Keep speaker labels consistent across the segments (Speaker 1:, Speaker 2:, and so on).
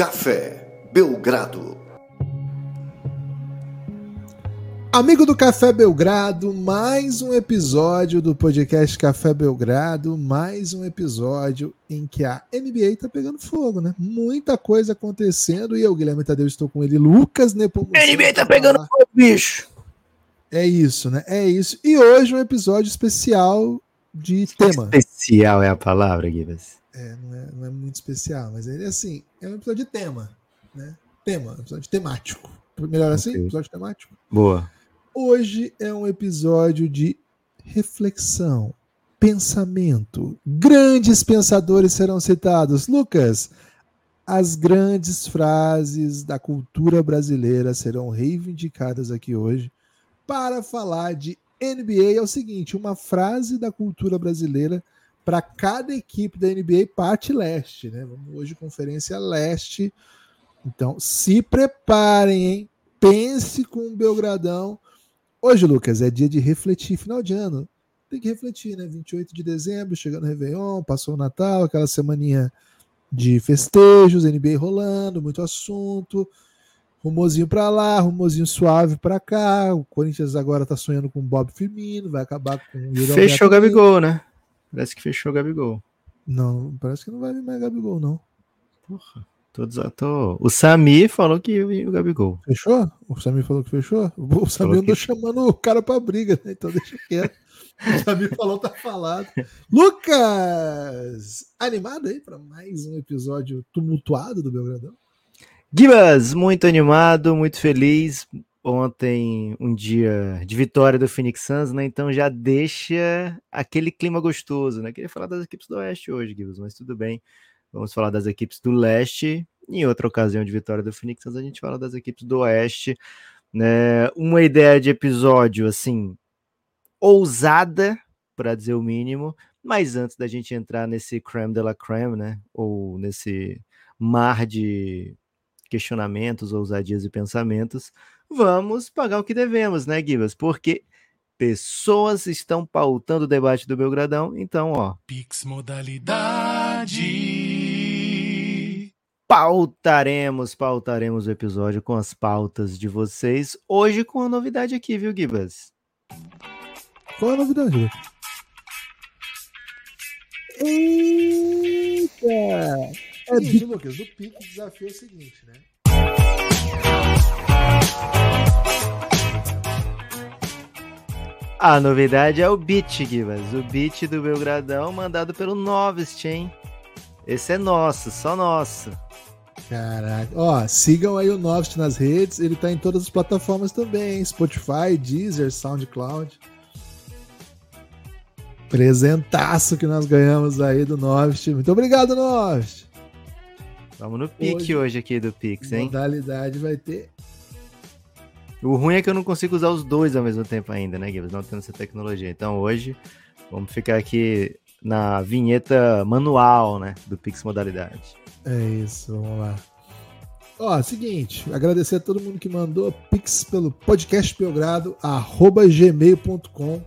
Speaker 1: Café Belgrado.
Speaker 2: Amigo do Café Belgrado, mais um episódio do podcast Café Belgrado, mais um episódio em que a NBA tá pegando fogo, né? Muita coisa acontecendo e eu, Guilherme Tadeu, estou com ele, Lucas Nepomuceno.
Speaker 3: NBA tá pegando fogo, bicho.
Speaker 2: É isso, né? É isso. E hoje um episódio especial de tema.
Speaker 3: Especial é a palavra, Guilherme.
Speaker 2: É não, é, não é muito especial, mas ele assim, é um episódio de tema, né? Tema, episódio temático. Melhor assim?
Speaker 3: Ok.
Speaker 2: Episódio temático.
Speaker 3: Boa.
Speaker 2: Hoje é um episódio de reflexão, pensamento. Grandes pensadores serão citados. Lucas, as grandes frases da cultura brasileira serão reivindicadas aqui hoje para falar de NBA. É o seguinte: uma frase da cultura brasileira para cada equipe da NBA parte leste, né? Vamos hoje conferência leste. Então, se preparem, hein? Pense com o Belgradão. Hoje, Lucas, é dia de refletir, final de ano. Tem que refletir, né? 28 de dezembro, chegando o Réveillon, passou o Natal, aquela semaninha de festejos, NBA rolando, muito assunto. Rumorzinho pra lá, rumorzinho suave pra cá. O Corinthians agora tá sonhando com o Bob Firmino, vai acabar com o Yuri
Speaker 3: Fechou o. Gabigol, né? Parece que fechou o Gabigol.
Speaker 2: Não, parece que não vai vir mais Gabigol, não.
Speaker 3: Porra. Tô, desa- tô- O Sami falou que ia vir o Gabigol.
Speaker 2: Fechou? O Samir falou que fechou? O Samir andou
Speaker 3: que-
Speaker 2: chamando o cara pra briga, né? Então deixa quieto. O Samir falou, tá falado. Lucas! Animado aí pra mais um episódio tumultuado do Belgradão?
Speaker 3: Gibas, muito animado, muito feliz. Ontem, um dia de vitória do Phoenix Suns, né? Então já deixa aquele clima gostoso, né? Queria falar das equipes do Oeste hoje, Gibas, mas tudo bem. Vamos falar das equipes do Leste. Em outra ocasião de vitória do Phoenix Suns, a gente fala das equipes do Oeste. Né? Uma ideia de episódio, assim, ousada, para dizer o mínimo. Mas antes da gente entrar nesse creme de la creme, né? Ou nesse mar de questionamentos, ousadias e pensamentos, vamos pagar o que devemos, né, Gibas? Porque pessoas estão pautando o debate do Belgradão, então, ó,
Speaker 4: Pix modalidade.
Speaker 3: pautaremos, pautaremos o episódio com as pautas de vocês, hoje com a novidade aqui, viu, Gibas?
Speaker 2: Qual é a novidade? Eita! É seguinte, Lucas, o pique do desafio é o seguinte, né?
Speaker 3: A novidade é o beat, Gibas, o beat do Belgradão mandado pelo Novest, hein? Esse é nosso, só nosso.
Speaker 2: Caraca. Ó, sigam aí o Novst nas redes. Ele tá em todas as plataformas também. hein? Spotify, Deezer, SoundCloud. Presentaço que nós ganhamos aí do Novst. Muito obrigado, Novst.
Speaker 3: Vamos no pique
Speaker 2: Hoje-
Speaker 3: hoje, aqui do Pix, hein?
Speaker 2: Modalidade vai ter.
Speaker 3: O ruim é que eu não consigo usar os dois ao mesmo tempo ainda, né, Gibbs? Não tendo essa tecnologia. Então hoje vamos ficar aqui na vinheta manual, né, do Pix Modalidade.
Speaker 2: É isso, vamos lá. Ó, seguinte, agradecer a todo mundo que mandou pix pelo podcastbelgrado@gmail.com.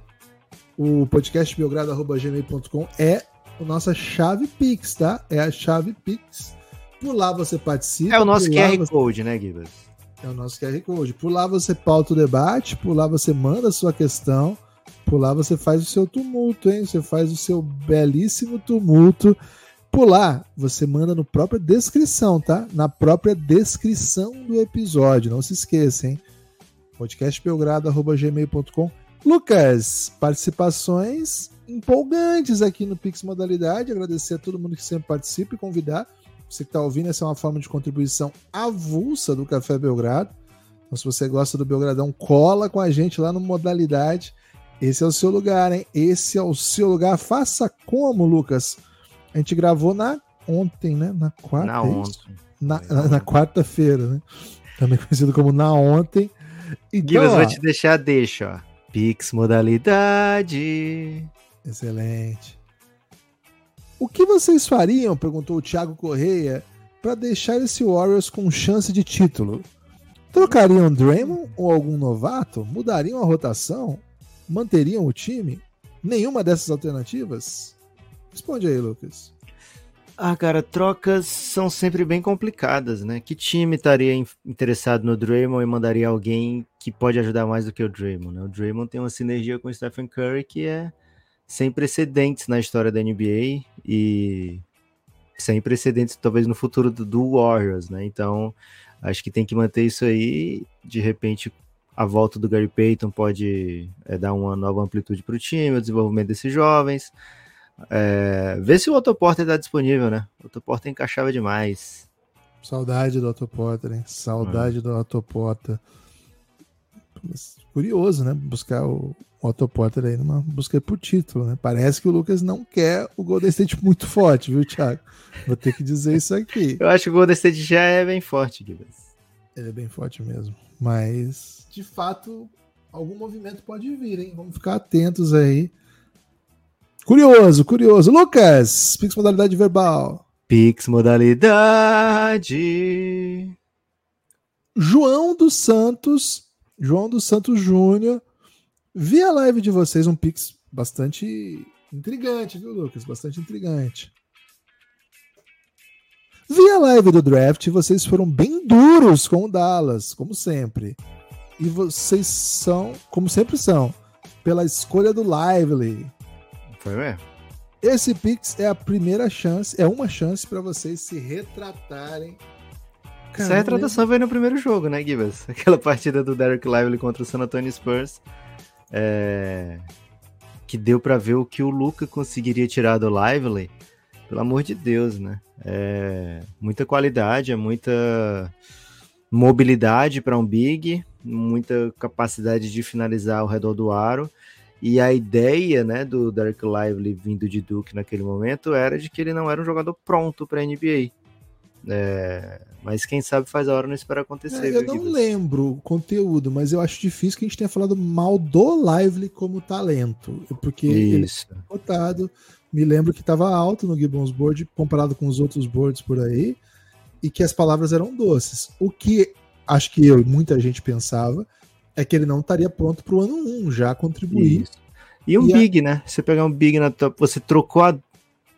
Speaker 2: O podcastbelgrado@gmail.com é a nossa chave pix, tá? É a chave pix. Por lá você participa.
Speaker 3: É o nosso QR
Speaker 2: você-
Speaker 3: Code, né, Gibbs?
Speaker 2: É o nosso QR Code. Por lá você pauta o debate, por lá você manda a sua questão, por lá você faz o seu tumulto, hein? Você faz o seu belíssimo tumulto. Por lá você manda no própria descrição, tá? Na própria descrição do episódio. Não se esqueça, hein? podcastbelgrado.gmail.com Lucas, participações empolgantes aqui no Pix Modalidade. Agradecer a todo mundo que sempre participa e convidar. Você que está ouvindo, essa é uma forma de contribuição avulsa do Café Belgrado. Então, se você gosta do Belgradão, cola com a gente lá no Modalidade. Esse é o seu lugar, hein? Esse é o seu lugar. Faça como, Lucas? A gente gravou na ontem, né? Na quarta.
Speaker 3: Na
Speaker 2: é
Speaker 3: ontem.
Speaker 2: Na, na- na quarta-feira, né? Também conhecido como na ontem. Então, ó,
Speaker 3: vou te deixar, deixa, ó. Pix Modalidade.
Speaker 2: Excelente. O que vocês fariam, perguntou o Thiago Correia, para deixar esse Warriors com chance de título? Trocariam Draymond ou algum novato? Mudariam a rotação? Manteriam o time? Nenhuma dessas alternativas? Responde aí, Lucas.
Speaker 3: Ah, cara, trocas são sempre bem complicadas, né? Que time estaria interessado no Draymond e mandaria alguém que pode ajudar mais do que o Draymond, né? O Draymond tem uma sinergia com o Stephen Curry que é sem precedentes na história da NBA e sem precedentes talvez no futuro do, do Warriors, né? Então, acho que tem que manter isso aí. De repente, a volta do Gary Payton pode é, dar uma nova amplitude para o time, o desenvolvimento desses jovens. É, vê se o Otto Porter está disponível, né? O Otto Porter encaixava demais.
Speaker 2: Saudade do Otto Porter, hein? Saudade do Otto Porter. Curioso, né? Buscar o Otto Porter aí numa busca por título, né? Parece que o Lucas não quer o Golden State muito forte, viu, Thiago? Vou ter que dizer isso aqui.
Speaker 3: Eu acho que o Golden State já é bem forte, Gibbs.
Speaker 2: Ele é bem forte mesmo. Mas, de fato, algum movimento pode vir, hein? Vamos ficar atentos aí Curioso, curioso. Lucas, Pix modalidade verbal.
Speaker 3: Pix modalidade.
Speaker 2: João dos Santos, João dos Santos Júnior. Vi a live de vocês, um Pix bastante intrigante, viu, Lucas? Bastante intrigante. Vi a live do draft, vocês foram bem duros com o Dallas, como sempre. E vocês são, como sempre são, pela escolha do Lively.
Speaker 3: Foi mesmo?
Speaker 2: Esse Pix é a primeira chance, é uma chance para vocês se retratarem.
Speaker 3: Cara, Essa retratação veio no primeiro jogo, né, Gibas? Aquela partida do Derek Lively contra o San Antonio Spurs. É... Que deu para ver o que o Luca conseguiria tirar do Lively. Pelo amor de Deus, né? É... Muita qualidade, é muita mobilidade para um big, muita capacidade de finalizar ao redor do aro. E a ideia, né, do Derek Lively vindo de Duke naquele momento era de que ele não era um jogador pronto para NBA. É, mas quem sabe faz a hora não espera acontecer.
Speaker 2: É, eu não lembro o conteúdo, mas eu acho difícil que a gente tenha falado mal do Lively como talento, porque Isso. ele é cotado. Me lembro que estava alto no Gibbons Board comparado com os outros boards por aí e que as palavras eram doces. O que acho que eu e muita gente pensava é que ele não estaria pronto para o ano 1 já contribuir. Isso.
Speaker 3: E um e big, a... né? Você pegar um big na top, você trocou a.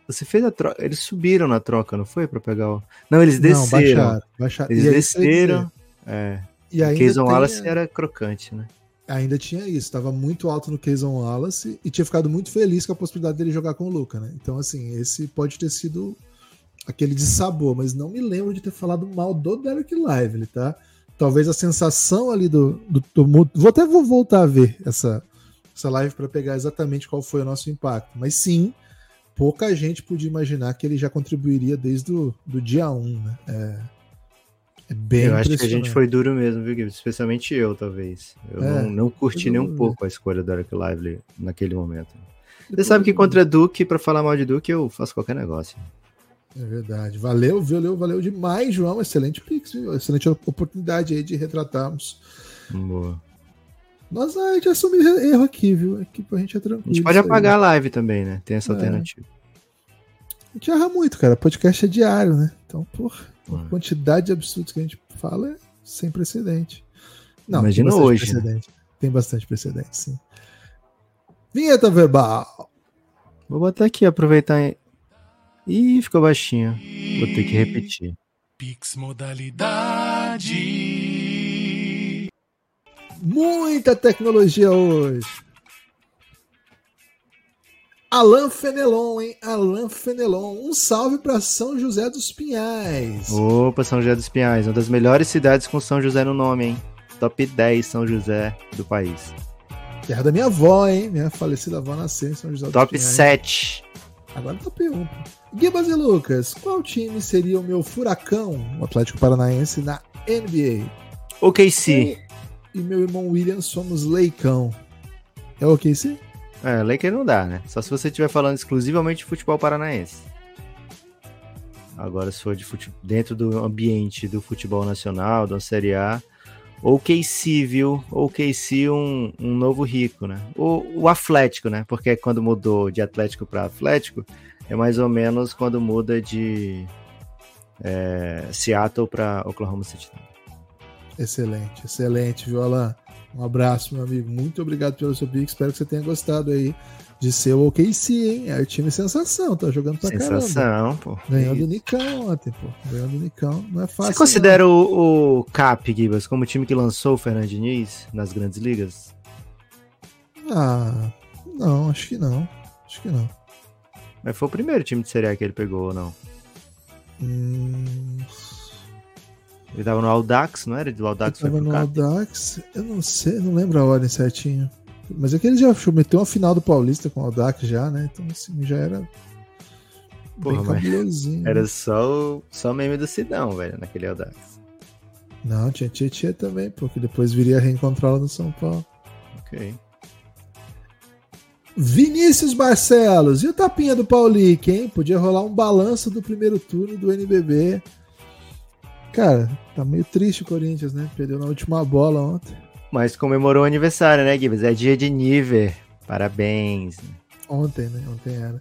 Speaker 3: Você fez a troca. Eles subiram na troca, não foi? Para pegar o. Não, eles desceram. Não, baixaram, baixaram. Eles desceram. É. E o Keyson Wallace era crocante, né?
Speaker 2: Ainda tinha isso, estava muito alto no Keyson Wallace e tinha ficado muito feliz com a possibilidade dele jogar com o Luca, né? Então, assim, esse pode ter sido aquele de sabor, mas não me lembro de ter falado mal do Derek Lively, tá? talvez a sensação ali do, do, do vou até vou voltar a ver essa essa live para pegar exatamente qual foi o nosso impacto, mas sim, pouca gente podia imaginar que ele já contribuiria desde o do dia 1, né? É,
Speaker 3: é bem Eu acho que a gente foi duro mesmo, viu, Especialmente eu, talvez. Eu é, não, não curti nem um pouco a escolha do Eric Lively naquele momento. Você sabe que contra Duke, para falar mal de Duke, eu faço qualquer negócio.
Speaker 2: É verdade. Valeu, valeu, valeu demais, João. Excelente pix, viu? excelente oportunidade aí de retratarmos.
Speaker 3: Boa.
Speaker 2: Nós a gente assume erro aqui, viu? Aqui pra gente é tranquilo.
Speaker 3: A gente pode apagar aí. a live também, né? Tem essa é. alternativa.
Speaker 2: A gente erra muito, cara. Podcast é diário, né? Então, por a quantidade de absurdos que a gente fala é sem precedente.
Speaker 3: Não, Imagina tem hoje.
Speaker 2: Né? Precedente. Né? Tem bastante precedente, sim. Vinheta verbal.
Speaker 3: Vou botar aqui, aproveitar Ih, ficou baixinho. Vou ter que repetir. Pix modalidade.
Speaker 2: Muita tecnologia hoje. Alan Fenelon, hein? Alan Fenelon. Um salve para São José dos Pinhais.
Speaker 3: Opa, São José dos Pinhais. Uma das melhores cidades com São José no nome, hein? Top 10 São José do país.
Speaker 2: Terra da minha avó, hein? Minha falecida avó nasceu em São José
Speaker 3: Top dos Pinhais. Top 7.
Speaker 2: Agora top 1. Gibas e Lucas, qual time seria o meu furacão, o Atlético Paranaense, na NBA?
Speaker 3: OKC.
Speaker 2: E, e meu irmão William somos Leicão. É o OKC?
Speaker 3: É, Laker não dá, né? Só se você estiver falando exclusivamente de futebol paranaense. Agora, se for de fute... dentro do ambiente do futebol nacional, da Série A, ou KC, viu? Ou KC um, um novo rico, né? O, o Atlético, né? Porque quando mudou de Atlético para Atlético, é mais ou menos quando muda de é, Seattle para Oklahoma City.
Speaker 2: Excelente, excelente, viu, Alan? Um abraço, meu amigo. Muito obrigado pelo seu pick. Espero que você tenha gostado aí de ser o OKC, hein? É o time sensação, tá jogando pra
Speaker 3: Sensação,
Speaker 2: caramba.
Speaker 3: pô.
Speaker 2: Ganhou do Nicão ontem, pô. Ganhou do Nicão. Não é fácil.
Speaker 3: Você considera o, o Cap, Gibas, como o time que lançou o Fernando Diniz nas grandes ligas?
Speaker 2: Ah, não, acho que não. Acho que não.
Speaker 3: Mas foi o primeiro time de Série A que ele pegou ou não?
Speaker 2: Hum,
Speaker 3: Ele tava no Audax, não era? Do Audax foi
Speaker 2: tava no? Audax. Eu não sei, não lembro a ordem certinho. Mas é que ele já meteu uma final do Paulista com o Audax já, né? Então, assim, já era.
Speaker 3: Porra,
Speaker 2: bem
Speaker 3: mas
Speaker 2: cabulosinho. né?
Speaker 3: Era só o só meme do Sidão, velho, naquele Audax.
Speaker 2: Não, tinha Tietchan também, porque depois viria a reencontrá-la no São Paulo.
Speaker 3: Ok.
Speaker 2: Vinícius Barcelos, e o tapinha do Paulique, hein? Podia rolar um balanço do primeiro turno do NBB. Cara, tá meio triste o Corinthians, né? Perdeu na última bola ontem.
Speaker 3: Mas comemorou o aniversário, né, Gibas? É dia de Niver. Parabéns.
Speaker 2: Ontem, né? Ontem era.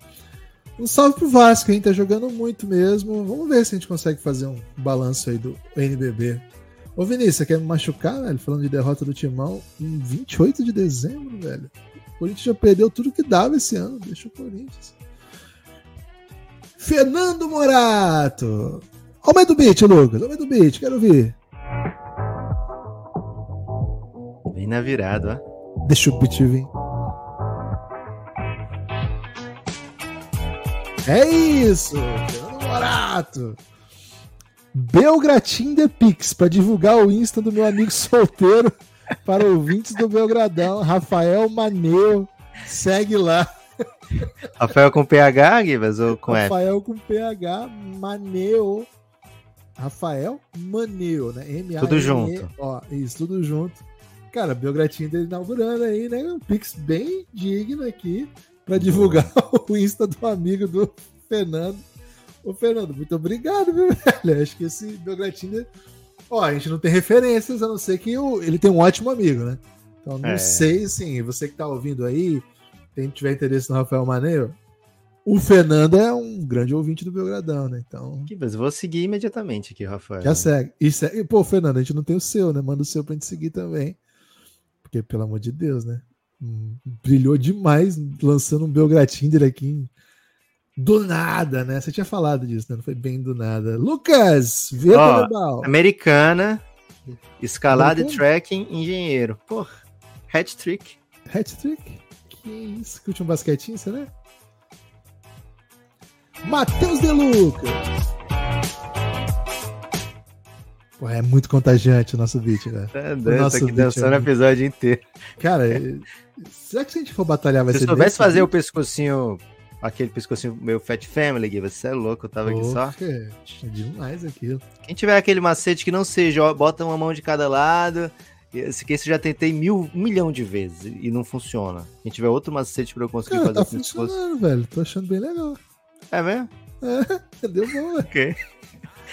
Speaker 2: Um salve pro Vasco, hein? Tá jogando muito mesmo. Vamos ver se a gente consegue fazer um balanço aí do NBB. Ô Vinícius, você quer me machucar, velho? Falando de derrota do Timão em 28 de dezembro, velho. O Corinthians já perdeu tudo que dava esse ano. Deixa o Corinthians. Fernando Morato. Aumenta o beat, Lucas. Aumenta o beat, quero ouvir.
Speaker 3: Bem na virada, ó.
Speaker 2: Deixa o beat vir. É isso! Fernando Morato! Belgratim The Pix, para divulgar o Insta do meu amigo solteiro para ouvintes do Belgradão, Rafael Maneu. Segue lá.
Speaker 3: Rafael com PH, Gibas, ou com F?
Speaker 2: Rafael com PH Maneu. Rafael Maneu, né? M -A
Speaker 3: Tudo junto.
Speaker 2: Ó, isso, tudo junto. Cara, Belgratim tá inaugurando aí, né? Um Pix bem digno aqui para divulgar o Insta do amigo do Fernando. Ô, Fernando, muito obrigado, viu, velho? Acho que esse Belgratim. Ó, a gente não tem referências, a não ser que o... ele tem um ótimo amigo, né? Então, não
Speaker 3: É.
Speaker 2: sei, assim, você que tá ouvindo aí, quem tiver interesse no Rafael Maneiro, o Fernando é um grande ouvinte do Belgradão, né? Então,
Speaker 3: Gibas, vou seguir imediatamente aqui, Rafael.
Speaker 2: já segue. E segue. Pô, Fernando, a gente não tem o seu, né? Manda o seu pra gente seguir também. Porque, pelo amor de Deus, né? Hum, Brilhou demais lançando um Belgratinder aqui em- do nada, né? Você tinha falado disso, né? Não foi bem do nada. Lucas, vê Global.
Speaker 3: Americana, escalada e tracking, engenheiro. Porra, hat trick.
Speaker 2: Hat-trick? Que isso? Curte um basquetinho, será? Matheus De Lucas. Pô, é muito contagiante o nosso beat, velho.
Speaker 3: Tá doido,
Speaker 2: nosso
Speaker 3: aqui
Speaker 2: beat é
Speaker 3: dançando o
Speaker 2: muito-
Speaker 3: episódio inteiro.
Speaker 2: Cara, será que se a gente for batalhar vai
Speaker 3: Se
Speaker 2: ser
Speaker 3: eu soubesse fazer o pescocinho, aquele pescocinho meu Fat Family, Gibas, você é louco, eu tava aqui só.
Speaker 2: É demais aquilo.
Speaker 3: Quem tiver aquele macete que não seja, ó, bota uma mão de cada lado. Esse que eu já tentei mil, um milhão de vezes e não funciona. Quem tiver outro macete pra eu conseguir
Speaker 2: Cara,
Speaker 3: fazer
Speaker 2: tá
Speaker 3: o pescoço.
Speaker 2: funcionando, velho. Tô achando bem legal.
Speaker 3: É mesmo?
Speaker 2: Deu bom, velho.
Speaker 3: Ok.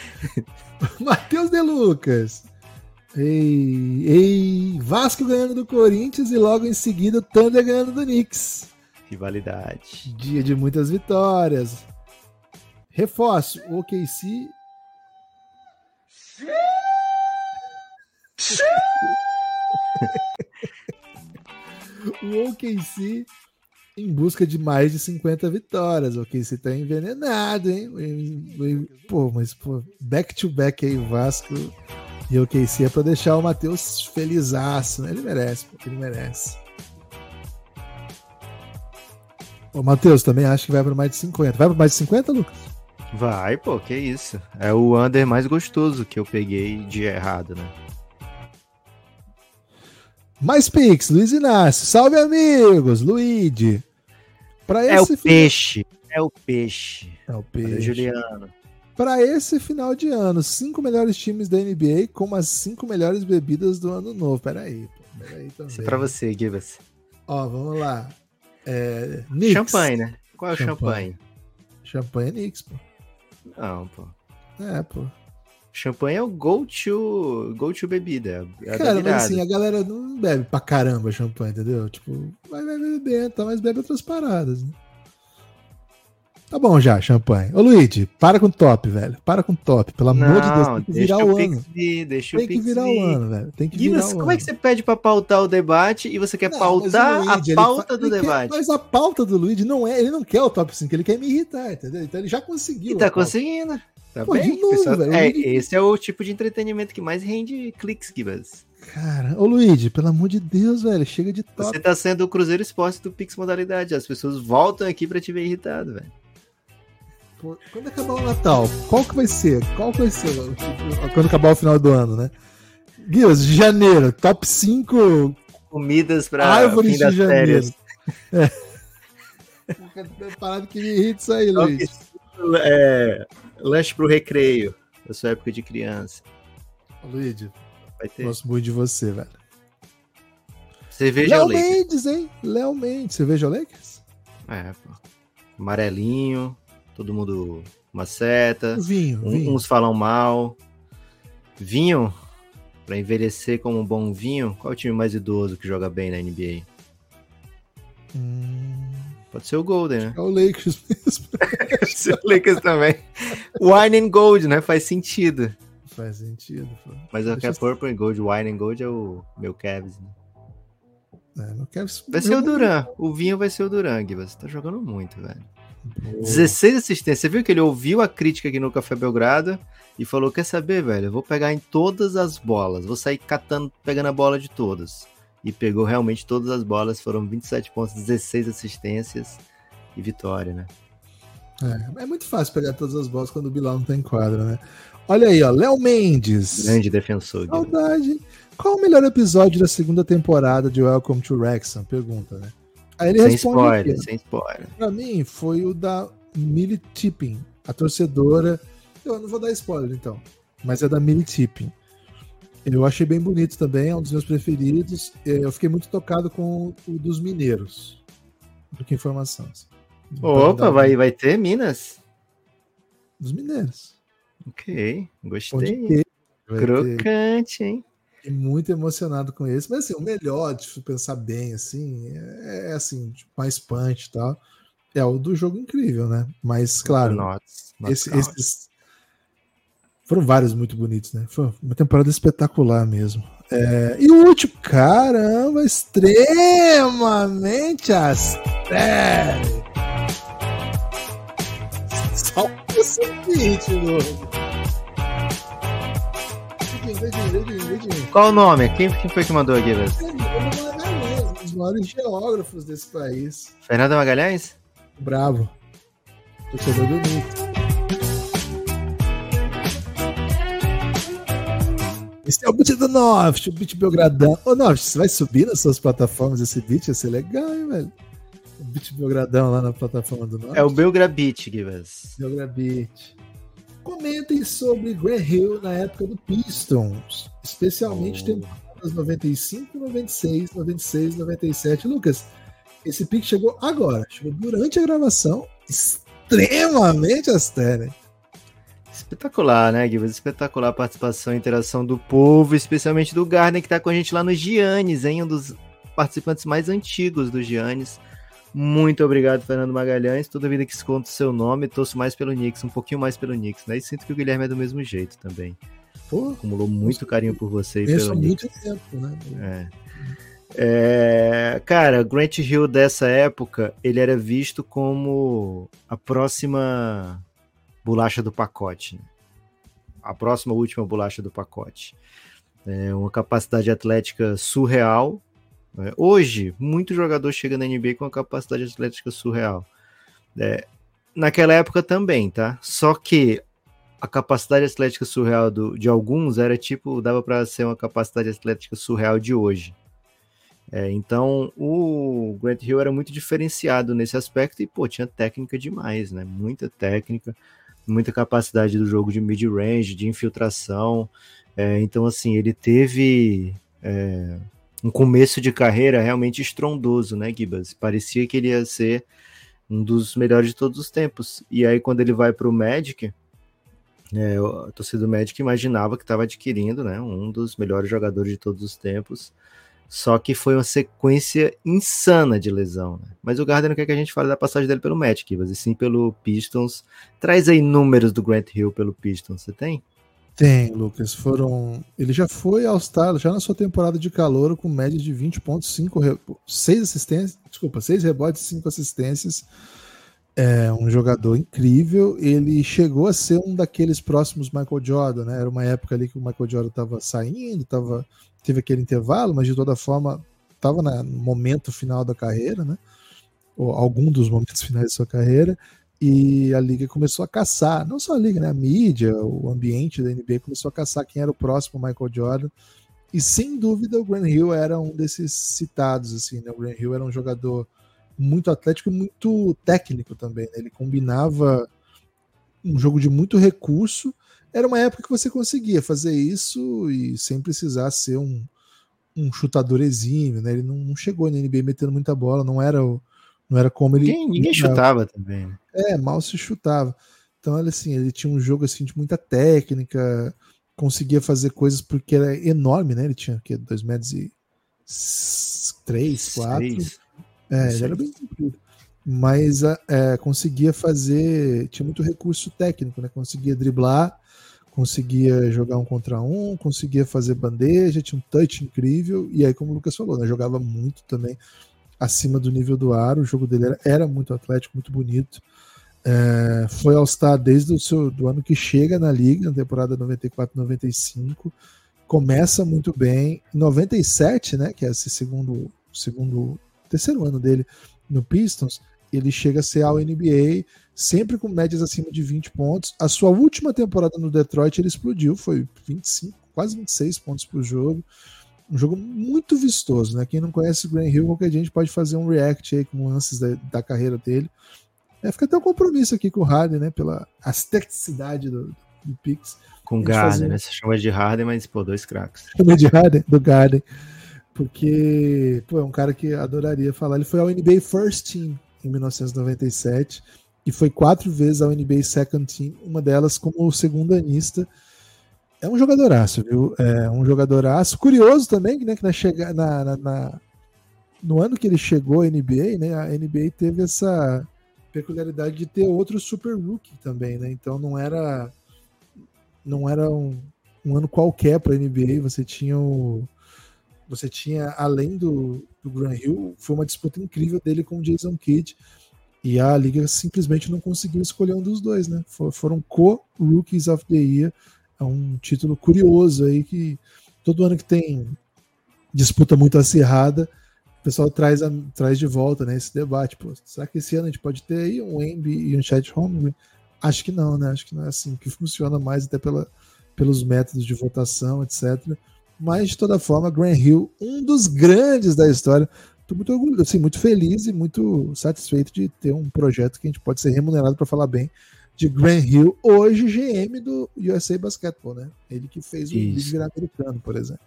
Speaker 2: Matheus De Lucas. Ei, ei, Vasco ganhando do Corinthians e logo em seguida o Thunder ganhando do Knicks.
Speaker 3: Rivalidade.
Speaker 2: Dia de muitas vitórias. Reforço, o OKC. o OKC em busca de mais de 50 vitórias. O OKC tá envenenado, hein? Pô, mas pô, back to back aí, Vasco e o OKC é pra deixar o Matheus felizaço, né? Ele merece, pô, ele merece. O Matheus também acho que vai para mais de 50. Vai para mais de 50, Lucas?
Speaker 3: Vai, pô, que isso. É o under mais gostoso que eu peguei de errado, né?
Speaker 2: Mais Pix, Luiz Inácio. Salve, amigos! Luigi. Para
Speaker 3: É o
Speaker 2: esse, fi-
Speaker 3: peixe. É o peixe.
Speaker 2: é o peixe.
Speaker 3: Juliano.
Speaker 2: Para esse final de ano, cinco melhores times da NBA com as cinco melhores bebidas do ano novo. Peraí, pô. Peraí também.
Speaker 3: Isso é pra você, Gibas.
Speaker 2: Ó, vamos lá. É, Knicks.
Speaker 3: Champanhe, né? Qual é o
Speaker 2: Champanhe.
Speaker 3: champanhe?
Speaker 2: Champanhe é Knicks, pô.
Speaker 3: Não, pô.
Speaker 2: É, pô.
Speaker 3: Champanhe é o go to, go to bebida. É
Speaker 2: Cara, mas assim, a galera não bebe pra caramba champanhe, entendeu? Tipo, vai, beber, tá, mas bebe outras paradas, né? Tá bom já, champanhe. Ô, Luigi, para com top, velho. Para com top. Pelo amor de Deus, tem que virar o, ano.
Speaker 3: Vir, deixa
Speaker 2: tem que virar o ano, velho. Tem que virar o
Speaker 3: como
Speaker 2: ano.
Speaker 3: é que você pede pra pautar o debate e você quer não, pautar Luigi, a pauta do debate?
Speaker 2: Quer, mas a pauta do Luigi não é. Ele não quer o top 5, ele quer me irritar, entendeu? Então ele já conseguiu.
Speaker 3: E tá conseguindo. Tá Pô, bem, novo, é, esse é o tipo de entretenimento que mais rende cliques, Gibas.
Speaker 2: Cara, ô Luigi, pelo amor de Deus, velho, chega de top.
Speaker 3: Você tá sendo o Cruzeiro Esporte do Pix Modalidade. As pessoas voltam aqui pra te ver irritado, velho.
Speaker 2: Quando acabar o Natal, qual que vai ser? Qual que vai ser quando acabar o final do ano, né? Guias, de janeiro, top 5
Speaker 3: comidas para fim das férias. É.
Speaker 2: Parado que me irrita isso aí, Luiz.
Speaker 3: É, lanche pro recreio, da sua época de criança.
Speaker 2: Luiz, vai ter. gosto muito de você, velho.
Speaker 3: Cerveja
Speaker 2: Léo Mendes, hein? Léo Mendes. Cerveja Lakers?
Speaker 3: É, pô. Amarelinho, todo mundo uma seta.
Speaker 2: Vinho,
Speaker 3: um,
Speaker 2: vinho.
Speaker 3: Uns falam mal. Vinho, para envelhecer como um bom vinho, qual é o time mais idoso que joga bem na NBA?
Speaker 2: Hum...
Speaker 3: Pode ser o Golden, né?
Speaker 2: É o Lakers mesmo.
Speaker 3: Pode ser o Lakers também. Wine and Gold, né? Faz sentido.
Speaker 2: Faz sentido. Pô.
Speaker 3: Mas o que é Purple and Gold, Wine and Gold é o meu Cavs,
Speaker 2: né? É, meu Cavs...
Speaker 3: Vai ser o Duran. O vinho vai ser o Duran, Você tá jogando muito, velho. 16 assistências. Você viu que ele ouviu a crítica aqui no Café Belgrado e falou: Quer saber, velho? Eu vou pegar em todas as bolas, vou sair catando, pegando a bola de todas e pegou realmente todas as bolas, foram 27 pontos, 16 assistências e vitória, né?
Speaker 2: É, é muito fácil pegar todas as bolas quando o Bilal não tem quadra, né? Olha aí, ó, Léo Mendes.
Speaker 3: Grande defensor.
Speaker 2: Saudade. Qual o melhor episódio da segunda temporada de Welcome to Wrexham? Pergunta, né?
Speaker 3: Aí ele sem responde spoiler, aqui, sem spoiler.
Speaker 2: Pra mim, foi o da Millie Tipping, a torcedora. Eu não vou dar spoiler, então. Mas é da Millie Tipping. Eu achei bem bonito também, é um dos meus preferidos. É, eu fiquei muito tocado com o dos mineiros. Do que informação. Assim.
Speaker 3: Opa, vai, vai ter Minas?
Speaker 2: Dos mineiros.
Speaker 3: Ok, gostei. Crocante, ter. hein?
Speaker 2: Fiquei muito emocionado com esse. Mas assim, o melhor, de pensar bem, assim, é, é assim, tipo, mais punch e tal. É o do jogo incrível, né? Mas, claro,
Speaker 3: nossa,
Speaker 2: esse, esses, foram vários muito bonitos, né? Foi uma temporada espetacular mesmo. É, e o último, caramba, extremamente astéreo. Só o seguinte,
Speaker 3: Qual o nome? Quem, quem foi que mandou aqui, velho?
Speaker 2: Um dos maiores geógrafos desse país.
Speaker 3: Fernando Magalhães?
Speaker 2: Bravo. Torcedor do Nito. Esse é o beat do Norte, o beat Belgradão. Ô, Norte, você vai subir nas suas plataformas esse beat? Ia ser legal, hein, velho? O beat Belgradão lá na plataforma do Norte.
Speaker 3: É o Belgrabit, Givas.
Speaker 2: Belgrabit. Comentem sobre Grant Hill na época do Pistons, especialmente oh. temporadas 95, 96, 96, 97. Lucas, esse pique chegou agora, chegou durante a gravação, extremamente astéreo.
Speaker 3: Espetacular, né, Guilherme? Espetacular a participação e interação do povo, especialmente do Gardner, que está com a gente lá no Giannis, hein? Um dos participantes mais antigos do Giannis. Muito obrigado, Fernando Magalhães. Toda vida que esconde o seu nome, torço mais pelo Knicks, um pouquinho mais pelo Knicks, né? E sinto que o Guilherme é do mesmo jeito também. Pô, Acumulou muito carinho por você e pelo
Speaker 2: muito tempo, né?
Speaker 3: É. É, cara, Grant Hill dessa época, ele era visto como a próxima bolacha do pacote. Né? A próxima última bolacha do pacote. É uma capacidade atlética surreal. Né? Hoje, muito jogador chega na NBA com uma capacidade atlética surreal. É, naquela época também, tá? Só que a capacidade atlética surreal do, de alguns era tipo, dava para ser uma capacidade atlética surreal de hoje. É, então, o Grant Hill era muito diferenciado nesse aspecto e, pô, tinha técnica demais, né? Muita técnica muita capacidade do jogo de mid-range, de infiltração. É, então, assim, ele teve é, um começo de carreira realmente estrondoso, né, Gibas? Parecia que ele ia ser um dos melhores de todos os tempos. E aí, quando ele vai para o Magic, é, a torcida do Magic imaginava que estava adquirindo né, um dos melhores jogadores de todos os tempos. Só que foi uma sequência insana de lesão. Né? Mas o Garden não quer que a gente fale da passagem dele pelo Magic, Kivas, e sim pelo Pistons. Traz aí números do Grant Hill pelo Pistons, você tem?
Speaker 2: Tem, Lucas. Foram. Ele já foi All-Star já na sua temporada de calor com média de 20 pontos, 5 re... 6 assistências, desculpa, 6 rebotes, 5 assistências. É um jogador incrível. Ele chegou a ser um daqueles próximos Michael Jordan, né? Era uma época ali que o Michael Jordan estava saindo, tava, teve aquele intervalo, mas de toda forma estava no momento final da carreira, né? Ou algum dos momentos finais da sua carreira. E a liga começou a caçar, não só a liga, né? A mídia, o ambiente da NBA começou a caçar quem era o próximo Michael Jordan. E sem dúvida o Grant Hill era um desses citados, assim, né? O Grant Hill era um jogador muito atlético e muito técnico também. Né? Ele combinava um jogo de muito recurso. Era uma época que você conseguia fazer isso e sem precisar ser um, um chutador exímio. Né? Ele não, não chegou na NBA metendo muita bola, não era, não era como ele.
Speaker 3: Ninguém, ninguém chutava também. Né?
Speaker 2: É, mal se chutava. Então, ele, assim, ele tinha um jogo assim, de muita técnica, conseguia fazer coisas porque era enorme, né? Ele tinha que 2 metros e 3, 4. É, ele era bem comprido. Mas é, conseguia fazer. Tinha muito recurso técnico, né? Conseguia driblar, conseguia jogar um contra um, conseguia fazer bandeja, tinha um touch incrível. E aí, como o Lucas falou, né? Jogava muito também acima do nível do ar. O jogo dele era, era muito atlético, muito bonito. É, foi All-Star desde o seu, do ano que chega na liga, na temporada 94-95. Começa muito bem. Em 97, né? Que é esse segundo, segundo terceiro ano dele no Pistons, ele chega a ser ao NBA, sempre com médias acima de 20 pontos. A sua última temporada no Detroit ele explodiu, foi 25, quase 26 pontos por jogo. Um jogo muito vistoso, né? Quem não conhece o Grant Hill, qualquer gente pode fazer um react aí com lances da, da carreira dele. É, fica até um compromisso aqui com o Harden, né? Pela asteticidade do, do Pix.
Speaker 3: Com o Garden, né? Você chama de Harden, mas pô, dois craques.
Speaker 2: Chama de Harden, do Garden porque pô, é um cara que adoraria falar. Ele foi ao NBA First Team em 1997 e foi quatro vezes ao NBA Second Team, uma delas como segundo anista. É um jogadoraço, viu? É um jogadoraço. Curioso também, né, que na, chega, na, na, na, no ano que ele chegou à NBA, né, a NBA teve essa peculiaridade de ter outro super rookie também, né? Então não era não era um, um ano qualquer para a NBA, você tinha o você tinha, além do, do Grant Hill, foi uma disputa incrível dele com o Jason Kidd. E a liga simplesmente não conseguiu escolher um dos dois, né? foram co-Rookies of the Year. É um título curioso aí que todo ano que tem disputa muito acirrada, o pessoal traz, a, traz de volta né, esse debate. Pô, será que esse ano a gente pode ter aí um Embi e um Chat Home? Acho que não, né? Acho que não é assim, que funciona mais até pela, pelos métodos de votação, etc. Mas, de toda forma, Grant Hill, um dos grandes da história. Estou muito orgulhoso, assim, muito feliz e muito satisfeito de ter um projeto que a gente pode ser remunerado para falar bem de Grant Hill, hoje GM do USA Basketball, né? Ele que fez o Isso. virar americano, por exemplo.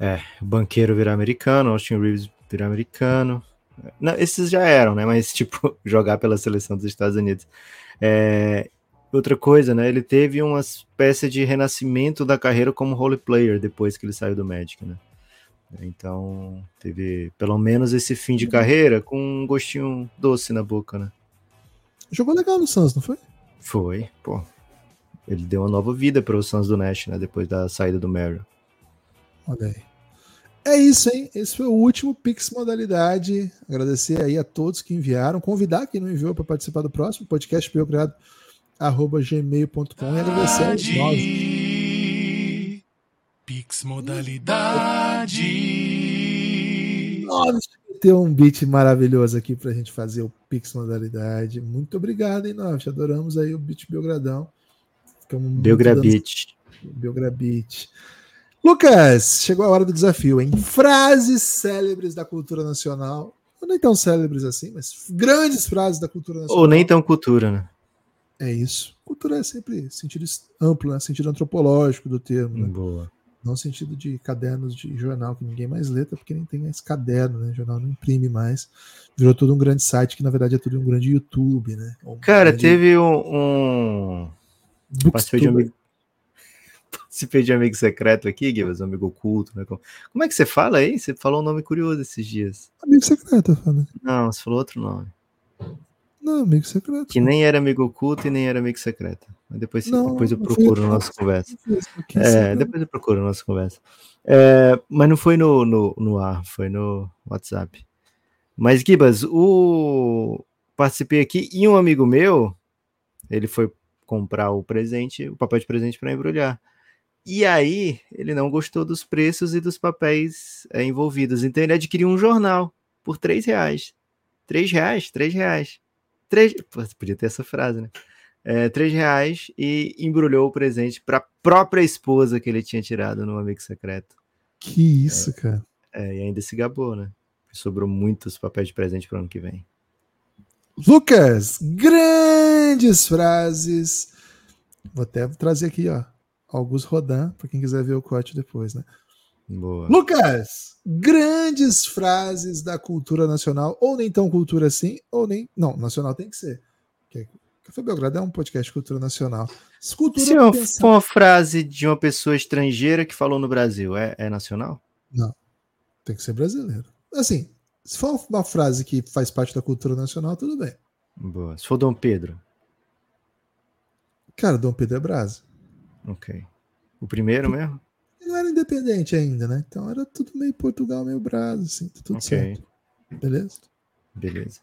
Speaker 3: É, banqueiro virar americano, Austin Reeves virar americano. Não, esses já eram, né? Mas, tipo, jogar pela seleção dos Estados Unidos. É, outra coisa, né? Ele teve uma espécie de renascimento da carreira como role player depois que ele saiu do Magic, né? Então, teve pelo menos esse fim de carreira com um gostinho doce na boca, né?
Speaker 2: Jogou legal no Suns, não foi?
Speaker 3: Foi, pô. Ele deu uma nova vida para os Suns do Nash, né? Depois da saída do Merrill.
Speaker 2: Olha aí. É isso, hein? Esse foi o último Pix Modalidade. Agradecer aí a todos que enviaram. Convidar quem não enviou para participar do próximo podcast foi criado arroba gmail.com e agradecer aos nove.
Speaker 4: Pix modalidade.
Speaker 2: Nove ter um beat maravilhoso aqui pra gente fazer o Pix modalidade. Muito obrigado, hein, Nove? Adoramos aí o beat Belgradão.
Speaker 3: Belgrabit.
Speaker 2: Belgrabit. Lucas, chegou a hora do desafio, hein? Frases célebres da cultura nacional. Ou nem tão célebres assim, mas grandes frases da cultura nacional.
Speaker 3: Ou nem tão cultura, né?
Speaker 2: É isso. Cultura é sempre sentido amplo, né? Sentido antropológico do termo. Né?
Speaker 3: Boa.
Speaker 2: Não sentido de cadernos de jornal que ninguém mais lê, porque nem tem esse caderno, né? O jornal não imprime mais. Virou todo um grande site que na verdade é tudo um grande YouTube, né? Um
Speaker 3: Cara,
Speaker 2: grande...
Speaker 3: teve um. um... Participei de um. participei de amigo secreto aqui, Gibas, um amigo oculto, né? Como, é que você fala aí? Você falou um nome curioso esses dias.
Speaker 2: Amigo secreto, eu falo.
Speaker 3: Não, você falou outro nome.
Speaker 2: Não, amigo secreto.
Speaker 3: Que nem era amigo oculto e nem era amigo secreto. Mas depois,
Speaker 2: Não,
Speaker 3: depois eu procuro
Speaker 2: que
Speaker 3: nossa conversa. É, depois eu procuro na nossa conversa. É, mas não foi no, no, no ar, foi no WhatsApp. Mas, Gibas, o... participei aqui e um amigo meu, ele foi comprar o presente, o papel de presente para embrulhar. E aí, ele não gostou dos preços e dos papéis é, envolvidos. Então, ele adquiriu um jornal por três reais. Três reais? Três reais. Três... Pô, podia ter essa frase, né? É, três reais e embrulhou o presente para a própria esposa que ele tinha tirado no amigo secreto.
Speaker 2: Que isso, cara.
Speaker 3: É, e ainda se gabou, né? Sobrou muitos papéis de presente para o ano que vem.
Speaker 2: Lucas, grandes frases. Vou até trazer aqui, ó. Augusto Rodan, para quem quiser ver o corte depois, né?
Speaker 3: Boa.
Speaker 2: Lucas, grandes frases da cultura nacional, ou nem tão cultura assim, ou nem. Não, nacional tem que ser. Café Belgrado é um podcast de cultura nacional. Cultura
Speaker 3: Se
Speaker 2: pensa-
Speaker 3: for uma frase de uma pessoa estrangeira que falou no Brasil, é, é nacional?
Speaker 2: Tem que ser brasileiro. Assim, se for uma frase que faz parte da cultura nacional, tudo bem.
Speaker 3: Boa. Se for Dom Pedro,
Speaker 2: Cara, Dom Pedro é Brasa.
Speaker 3: ok. O primeiro mesmo?
Speaker 2: Independente ainda, né? Então era tudo meio Portugal, meio Brasa, assim, tá tudo
Speaker 3: Ok,
Speaker 2: certo. Beleza?
Speaker 3: beleza.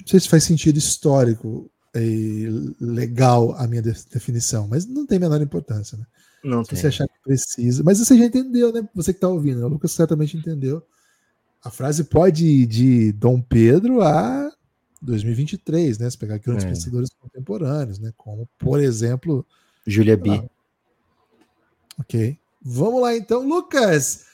Speaker 2: Não sei se faz sentido histórico e legal a minha de- definição, mas não tem a menor importância, né?
Speaker 3: Não
Speaker 2: Se
Speaker 3: tem.
Speaker 2: você achar que precisa. Mas você já entendeu, né? Você que tá ouvindo, né? o Lucas certamente entendeu. A frase pode ir de Dom Pedro a 2023, né? Se pegar grandes
Speaker 3: É.
Speaker 2: pensadores contemporâneos, né? Como, por exemplo,
Speaker 3: Júlia B.
Speaker 2: Ok. Vamos lá então, Lucas.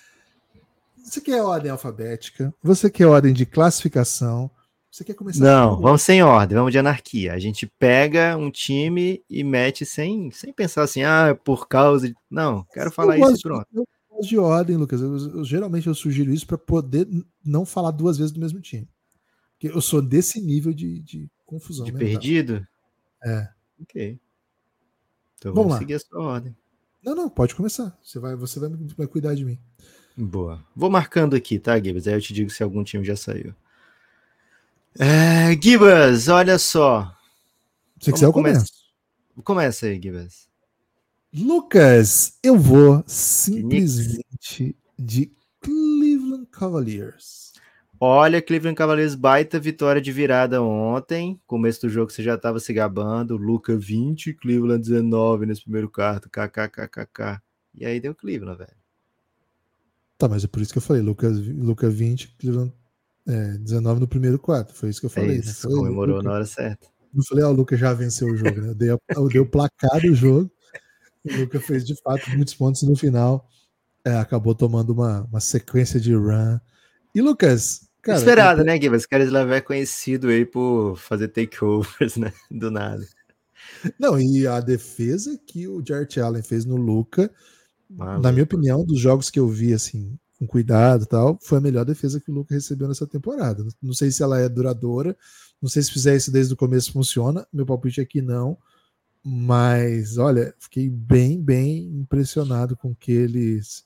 Speaker 2: Você quer ordem alfabética? Você quer ordem de classificação? Você quer começar?
Speaker 3: Não,
Speaker 2: por-
Speaker 3: vamos sem ordem, vamos de anarquia. A gente pega um time e mete sem, sem pensar assim, ah, é por causa de. Não, quero falar
Speaker 2: eu
Speaker 3: isso
Speaker 2: gosto,
Speaker 3: pronto.
Speaker 2: Eu gosto de ordem, Lucas. Eu, eu- geralmente eu sugiro isso para poder não falar duas vezes do mesmo time. Porque eu sou desse nível de, de confusão.
Speaker 3: De
Speaker 2: mental.
Speaker 3: perdido?
Speaker 2: É.
Speaker 3: Ok. Então
Speaker 2: Vamos
Speaker 3: vamos, seguir a sua ordem.
Speaker 2: Não, não, pode começar. Você vai, você vai, vai cuidar de mim.
Speaker 3: Boa. Vou marcando aqui, tá, Gibas? Aí eu te digo se algum time já saiu. É, Gibas, olha só.
Speaker 2: Se você quiser, eu começo.
Speaker 3: Começa aí, Gibas.
Speaker 2: Lucas, eu vou simplesmente de Cleveland Cavaliers.
Speaker 3: Olha, Cleveland Cavaliers baita vitória de virada ontem. Começo do jogo você já estava se gabando. Luca 20, Cleveland 19 nesse primeiro quarto. KKKKK. E aí deu Cleveland, velho.
Speaker 2: Tá, mas é por isso que eu falei, Lucas, Luca 20, Cleveland é, 19 no primeiro quarto. Foi isso que eu
Speaker 3: É
Speaker 2: falei. né?
Speaker 3: isso,
Speaker 2: Falei,
Speaker 3: comemorou
Speaker 2: Luca-
Speaker 3: na hora certa.
Speaker 2: Não falei, ó, o Lucas já venceu o jogo, né? Eu dei, a- eu dei o placar do jogo. O Lucas fez de fato muitos pontos no final. É, acabou tomando uma, uma sequência de run. E Lucas, cara.
Speaker 3: Esperado, né, Gibas? Carislavé é conhecido aí por fazer takeovers, né? Do nada.
Speaker 2: Não, e a defesa que o Jarrett Allen fez no Luca,
Speaker 3: Maluco.
Speaker 2: na minha opinião, dos jogos que eu vi, assim, com cuidado e tal, foi a melhor defesa que o Luca recebeu nessa temporada. Não sei se ela é duradoura, não sei se fizer isso desde o começo funciona. Meu palpite é que não. Mas, olha, fiquei bem, bem impressionado com que eles.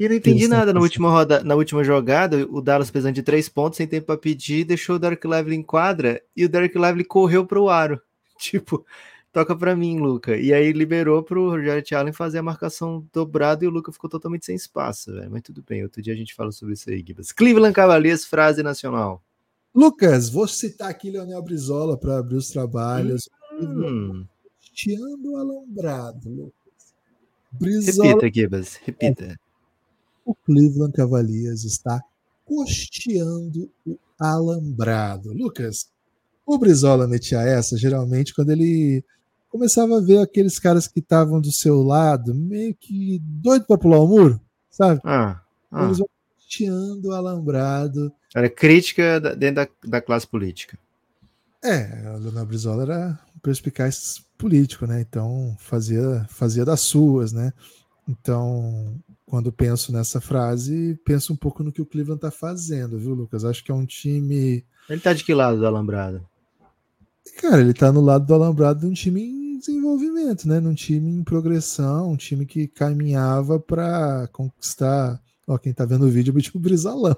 Speaker 3: E eu não entendi nada na última, roda, na última jogada. O Dallas precisando de três pontos, sem tempo para pedir, deixou o Derek Lively em quadra e o Derek Lively correu para o aro. Tipo, toca para mim, Luca. E aí liberou para o Jarrett Allen fazer a marcação dobrada e o Luca ficou totalmente sem espaço, velho. Mas tudo bem, outro dia a gente fala sobre isso aí, Gibas. Cleveland Cavaliers, frase nacional.
Speaker 2: Lucas, vou citar aqui Leonel Brizola para abrir os trabalhos.
Speaker 3: Hum,
Speaker 2: Cristiano Alambrado, Lucas. Brizola,
Speaker 3: repita, Gibas, repita.
Speaker 2: O Cleveland Cavaliers está costeando o alambrado. Lucas, o Brizola metia essa geralmente quando ele começava a ver aqueles caras que estavam do seu lado, meio que doido para pular o muro, sabe?
Speaker 3: Ah, ah.
Speaker 2: Eles vão costeando o alambrado.
Speaker 3: Era crítica dentro da, da classe política.
Speaker 2: É, o Leonel Brizola era um perspicaz político, né? Então fazia, fazia das suas, né? Então, quando penso nessa frase, penso um pouco no que o Cleveland tá fazendo, viu, Lucas? Acho que é um time.
Speaker 3: Ele tá de que lado do Alambrado?
Speaker 2: Cara, ele tá no lado do Alambrado de um time desenvolvimento, né? Num time em progressão, um time que caminhava para conquistar. Ó, quem tá vendo o vídeo é o tipo Brisalão.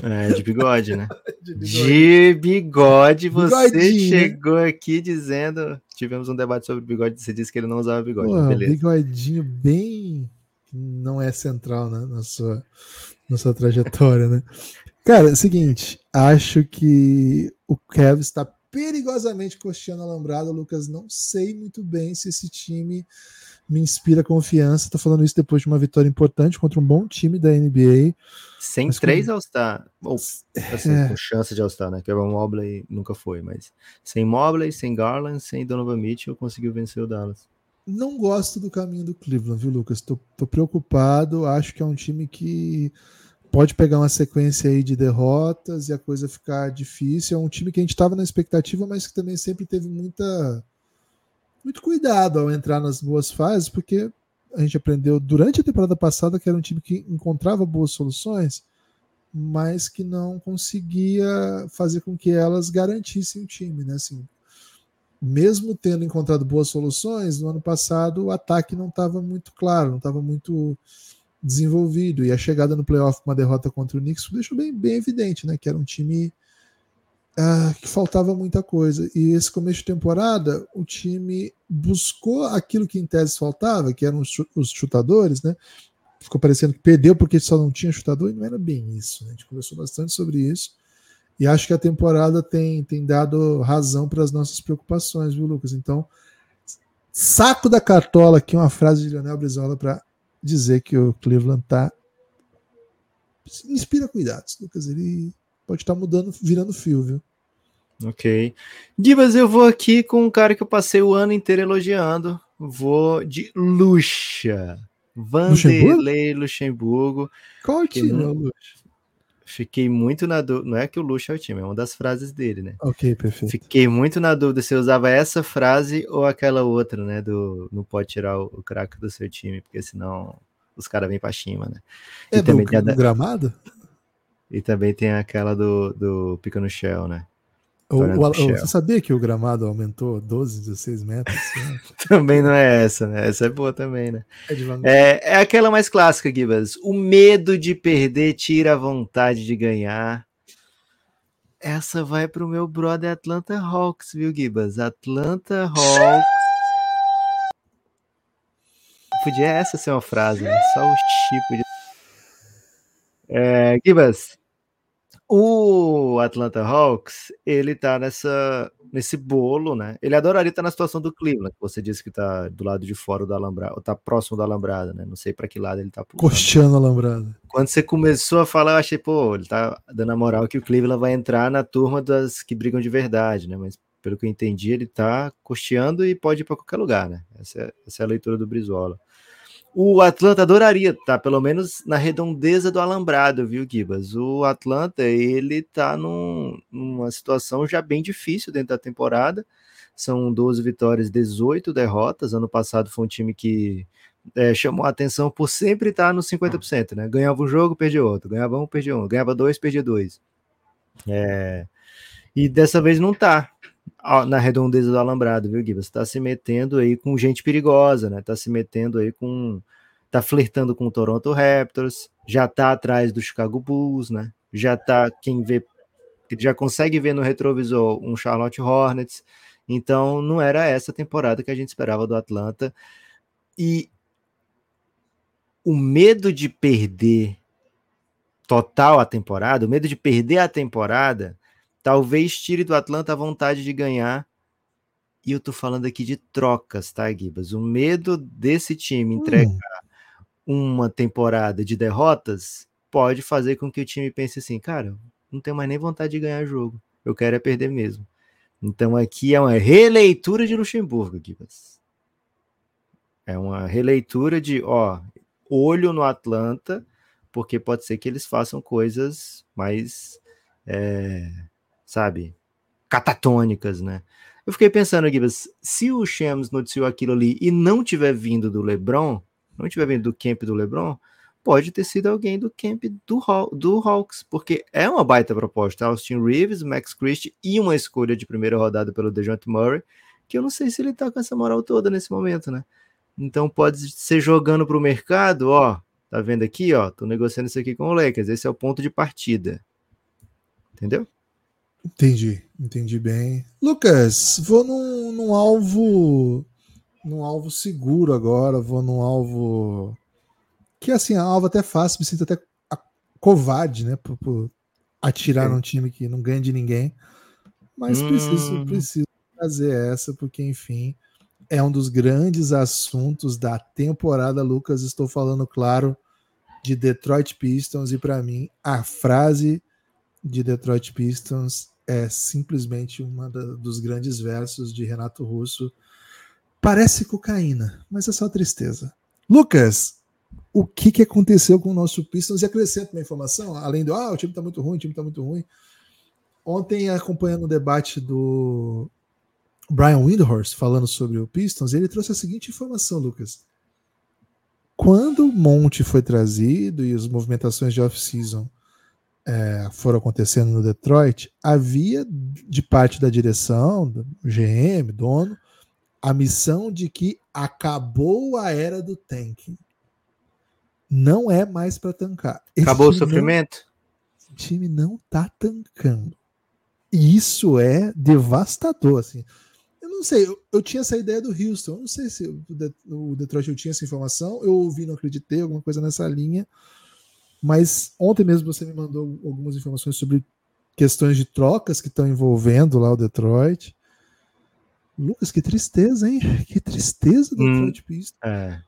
Speaker 3: É, de bigode, né?
Speaker 2: De
Speaker 3: De bigode, você
Speaker 2: Bigodinho, né?
Speaker 3: chegou aqui dizendo. Tivemos um debate sobre bigode, você disse que ele não usava bigode.
Speaker 2: Pô,
Speaker 3: beleza.
Speaker 2: bigodinho bem. Não é central né, na, sua, na sua trajetória, né? Cara, é o seguinte, acho que o Kev está perigosamente costeando alambrado, Lucas. Não sei muito bem se esse time me inspira confiança. Tô falando isso depois de uma vitória importante contra um bom time da NBA.
Speaker 3: Sem
Speaker 2: Mas
Speaker 3: três
Speaker 2: como-
Speaker 3: All-Star. Ou, assim,
Speaker 2: É.
Speaker 3: com chance de All-Star, né? Que o Mobley nunca foi, mas sem Mobley, sem Garland, sem Donovan Mitchell, conseguiu vencer o Dallas.
Speaker 2: Não gosto do caminho do Cleveland, viu, Lucas? Tô, tô preocupado. Acho que é um time que pode pegar uma sequência aí de derrotas e a coisa ficar difícil. É um time que a gente estava na expectativa, mas que também sempre teve muita muito cuidado ao entrar nas boas fases, porque a gente aprendeu durante a temporada passada que era um time que encontrava boas soluções, mas que não conseguia fazer com que elas garantissem o time, né? Assim, mesmo tendo encontrado boas soluções, no ano passado o ataque não estava muito claro, não estava muito desenvolvido. E a chegada no playoff com uma derrota contra o Knicks deixou bem, bem evidente, né? Que era um time ah, que faltava muita coisa. E esse começo de temporada, o time buscou aquilo que em tese faltava, que eram os chu- os chutadores, né? Ficou parecendo que perdeu porque só não tinha chutador, e não era bem isso. Né? A gente conversou bastante sobre isso. E acho que a temporada tem, tem dado razão para as nossas preocupações, viu, Lucas? Então, saco da cartola aqui uma frase de Leonel Brizola para dizer que o Cleveland tá inspira cuidados, Lucas. Ele pode estar mudando, virando fio, viu?
Speaker 3: Ok. Gibas, eu vou aqui com um cara que eu passei o ano inteiro elogiando. Vou de Luxa. Vanderlei Luxemburgo.
Speaker 2: Qual é o time,
Speaker 3: não-
Speaker 2: Lucas?
Speaker 3: Fiquei muito na dúvida. Não é que o Luxa é o time, é uma das frases dele, né?
Speaker 2: Ok, perfeito.
Speaker 3: Fiquei muito na dúvida se eu usava essa frase ou aquela outra, né? Do não pode tirar o, o craque do seu time, porque senão os caras vêm pra cima, né?
Speaker 2: É
Speaker 3: e,
Speaker 2: do,
Speaker 3: também
Speaker 2: do
Speaker 3: da-
Speaker 2: gramado?
Speaker 3: e também tem aquela do, do Pica no Shell, né?
Speaker 2: O- o- o- você sabia que o gramado aumentou 12, 16 metros?
Speaker 3: Também não é essa, né? Essa é boa também, né?
Speaker 2: é.
Speaker 3: É, é aquela mais clássica, Gibas. O medo de perder tira a vontade de ganhar. Essa vai pro meu brother Atlanta Hawks, viu, Gibas? Atlanta Hawks. Podia essa ser uma frase, né? Só o tipo de. É, Gibas, o Atlanta Hawks, ele tá nessa, nesse bolo, né? Ele adoraria estar na situação do Cleveland, que você disse que tá do lado de fora do alambrado, ou tá próximo do alambrado, né? Não sei para que lado ele tá pulando.
Speaker 2: Costeando alambrado.
Speaker 3: Quando você começou a falar, eu achei, pô, ele tá dando a moral que o Cleveland vai entrar na turma das que brigam de verdade, né? Mas pelo que eu entendi, ele tá costeando e pode ir para qualquer lugar, né? Essa é, essa é a leitura do Brizola. O Atlanta adoraria tá pelo menos na redondeza do alambrado, viu, Gibas? O Atlanta, ele tá num- numa situação já bem difícil dentro da temporada. São 12 vitórias, 18 derrotas. Ano passado foi um time que é, chamou a atenção por sempre estar no 50%, né? Ganhava um jogo, perdia outro. Ganhava um, perdia um. Ganhava dois, perdia dois. É, E dessa vez não tá na redondeza do alambrado, viu, Gibas? Tá se metendo aí com gente perigosa, né? Tá se metendo aí com. Tá flertando com o Toronto Raptors, já tá atrás do Chicago Bulls, né? Já tá, quem vê, já consegue ver no retrovisor um Charlotte Hornets. Então não era essa temporada que a gente esperava do Atlanta. E o medo de perder total a temporada, o medo de perder a temporada, talvez tire do Atlanta a vontade de ganhar. E eu tô falando aqui de trocas, tá, Gibas? O medo desse time entregar
Speaker 2: Hum,
Speaker 3: uma temporada de derrotas pode fazer com que o time pense assim, cara, não tenho mais nem vontade de ganhar jogo. Eu quero é perder mesmo. Então aqui é uma releitura de Luxemburgo, Gibas. É uma releitura de, ó, olho no Atlanta, porque pode ser que eles façam coisas mais, é, sabe, catatônicas, né? Eu fiquei pensando, Gibas, se o Shams noticiou aquilo ali e não tiver vindo do LeBron, não tiver vindo do camp do LeBron, pode ter sido alguém do camp do, Haw- do Hawks, porque é uma baita proposta. Austin Reeves, Max Christie e uma escolha de primeira rodada pelo DeJounte Murray, que eu não sei se ele tá com essa moral toda nesse momento, né? Então pode ser jogando para o mercado, ó, tá vendo aqui, ó, tô negociando isso aqui com o Lakers, esse é o ponto de partida. Entendeu?
Speaker 2: Entendi, entendi bem. Lucas, vou num, num alvo num alvo seguro agora, vou num alvo que assim, é um alvo até fácil, me sinto até covarde, né, por, por atirar Sim. num time que não ganha de ninguém. Mas hum. preciso, preciso fazer essa, porque enfim, é um dos grandes assuntos da temporada, Lucas. Estou falando, claro, de Detroit Pistons, e para mim, a frase de Detroit Pistons é simplesmente uma dos grandes versos de Renato Russo. Parece cocaína, mas é só tristeza. Lucas, o que, que aconteceu com o nosso Pistons? E acrescento uma informação, além do ah, o time está muito ruim, o time está muito ruim. Ontem, acompanhando o debate do Brian Windhorst falando sobre o Pistons, ele trouxe a seguinte informação, Lucas. Quando o Monte foi trazido e as movimentações de off-season é, foram acontecendo no Detroit, havia de parte da direção, do GM, dono, a missão de que acabou a era do tanking. Não é mais para tancar.
Speaker 3: Esse acabou o sofrimento?
Speaker 2: Não, esse time não tá tancando. E isso é devastador, assim não sei, eu, eu, tinha essa ideia do Houston. não sei se o, o Detroit eu tinha essa informação. Eu ouvi, não acreditei, alguma coisa nessa linha. Mas ontem mesmo você me mandou algumas informações sobre questões de trocas que estão envolvendo lá o Detroit. Lucas, que tristeza, hein? Que tristeza do hum, Detroit Pistons.
Speaker 3: É.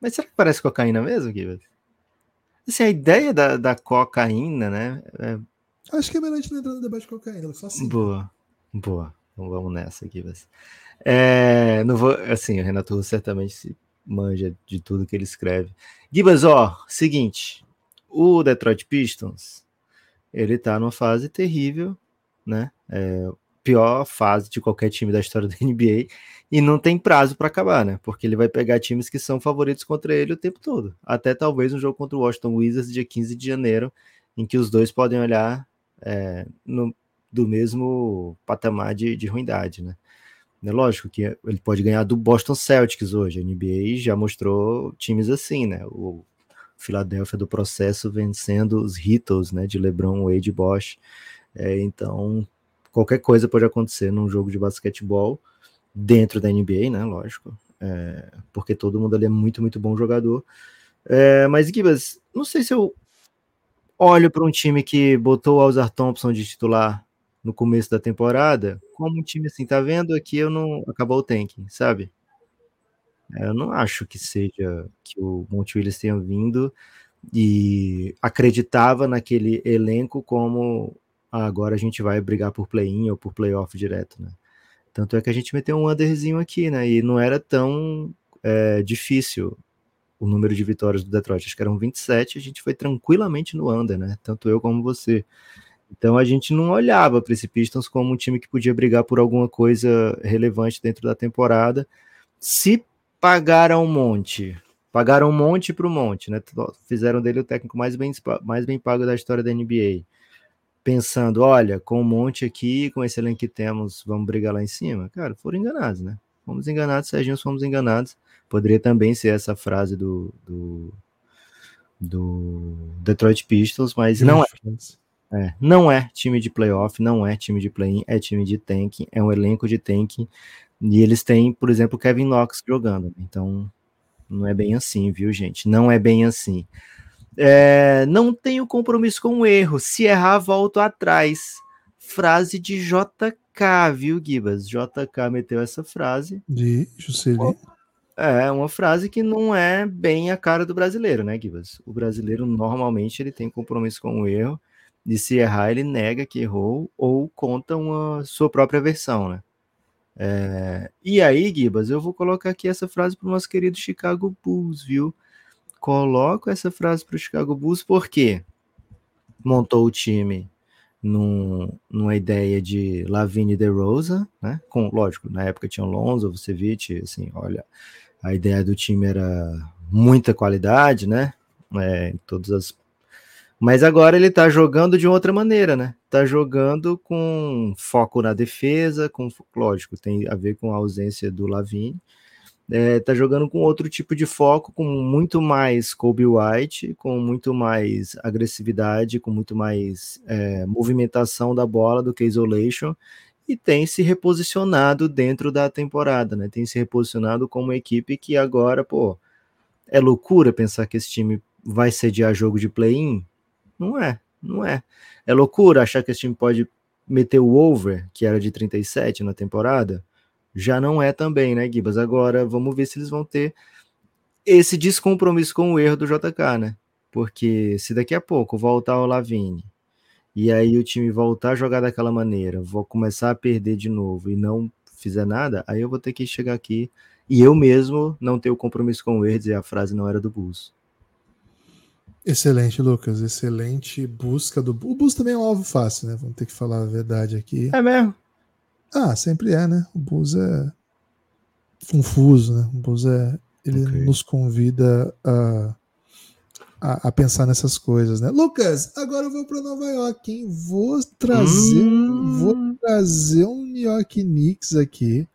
Speaker 3: Mas será que parece cocaína mesmo, Gibbs? Assim, a ideia da, da cocaína, né? É...
Speaker 2: Acho que é melhor a gente não entrar no debate de cocaína, só assim.
Speaker 3: Boa, boa. Então vamos nessa. Mas... É, não vou, assim, o Renato Russo certamente se manja de tudo que ele escreve. Gibas, ó, seguinte, o Detroit Pistons, ele tá numa fase terrível, né? É, pior fase de qualquer time da história da NBA e não tem prazo para acabar, né? Porque ele vai pegar times que são favoritos contra ele o tempo todo. Até talvez um jogo contra o Washington Wizards dia 15 de janeiro, em que os dois podem olhar é, no, do mesmo patamar de, de ruindade, né? É lógico que ele pode ganhar do Boston Celtics hoje. A NBA já mostrou times assim, né? O Philadelphia do processo vencendo os Heatles, né? De LeBron, Wade e Bosch. É, então, qualquer coisa pode acontecer num jogo de basquetebol dentro da NBA, né? Lógico. É, porque todo mundo ali é muito, muito bom jogador. É, mas, Gibas, não sei se eu olho para um time que botou o Alzar Thompson de titular no começo da temporada, como um time assim, tá vendo aqui eu não acabou o tanking, sabe? É, eu não acho que seja que o Monte Williams tenha vindo e acreditava naquele elenco como ah, agora a gente vai brigar por play-in ou por playoff direto, né? Tanto é que a gente meteu um underzinho aqui, né? E não era tão é, difícil o número de vitórias do Detroit. Acho que eram 27, a gente foi tranquilamente no under, né? Tanto eu como você. Então a gente não olhava para esse Pistons como um time que podia brigar por alguma coisa relevante dentro da temporada. Se pagaram um monte, pagaram um monte para o monte, né? Fizeram dele o técnico mais bem, mais bem pago da história da NBA. Pensando, olha, com um monte aqui, com esse elenco que temos, vamos brigar lá em cima. Cara, foram enganados, né? Fomos enganados, Serginho, fomos enganados. Poderia também ser essa frase do, do, do Detroit Pistons, mas não é. É, não é time de playoff, não é time de play-in, é time de tanking, é um elenco de tanking. E eles têm, por exemplo, Kevin Knox jogando. Então, não é bem assim, viu, gente? Não é bem assim. É, não tenho compromisso com o erro. Se errar, volto atrás. Frase de JK, viu, Gibas? JK meteu essa frase.
Speaker 2: De Juscelino.
Speaker 3: É uma frase que não é bem a cara do brasileiro, né, Gibas? O brasileiro normalmente ele tem compromisso com o erro de se errar, ele nega que errou ou conta uma sua própria versão, né? É, e aí, Gibas, eu vou colocar aqui essa frase para o nosso querido Chicago Bulls, viu? Coloco essa frase para o Chicago Bulls porque montou o time num, numa ideia de Lavigne de Rosa, né? Com, lógico, na época tinha o Lonzo, Vucevic, assim, olha, a ideia do time era muita qualidade, né? É, em todas as Mas agora ele tá jogando de outra maneira, né? Tá jogando com foco na defesa, com lógico, tem a ver com a ausência do Lavine. É, tá jogando com outro tipo de foco, com muito mais Kobe White, com muito mais agressividade, com muito mais é, movimentação da bola do que isolation, e tem se reposicionado dentro da temporada, né? Tem se reposicionado como uma equipe que agora, pô, é loucura pensar que esse time vai sediar jogo de play-in? Não é, não é. É loucura achar que esse time pode meter o over, que era de 37 na temporada? Já não é também, né, Gibas? Agora vamos ver se eles vão ter esse descompromisso com o erro do JK, né? Porque se daqui a pouco voltar o Lavine e aí o time voltar a jogar daquela maneira, vou começar a perder de novo e não fizer nada, aí eu vou ter que chegar aqui e eu mesmo não ter o compromisso com o erro, dizer a frase não era do Bulls.
Speaker 2: Excelente, Lucas. Excelente busca do. O Bulls também é um alvo fácil, né? Vamos ter que falar a verdade aqui.
Speaker 3: É mesmo?
Speaker 2: Ah, sempre é, né? O Bulls é confuso, né? O Bulls é. Ele okay. nos convida a, a, a, pensar nessas coisas, né? Lucas, agora eu vou para Nova York, hein? Vou trazer, hum. vou trazer um New York Knicks aqui.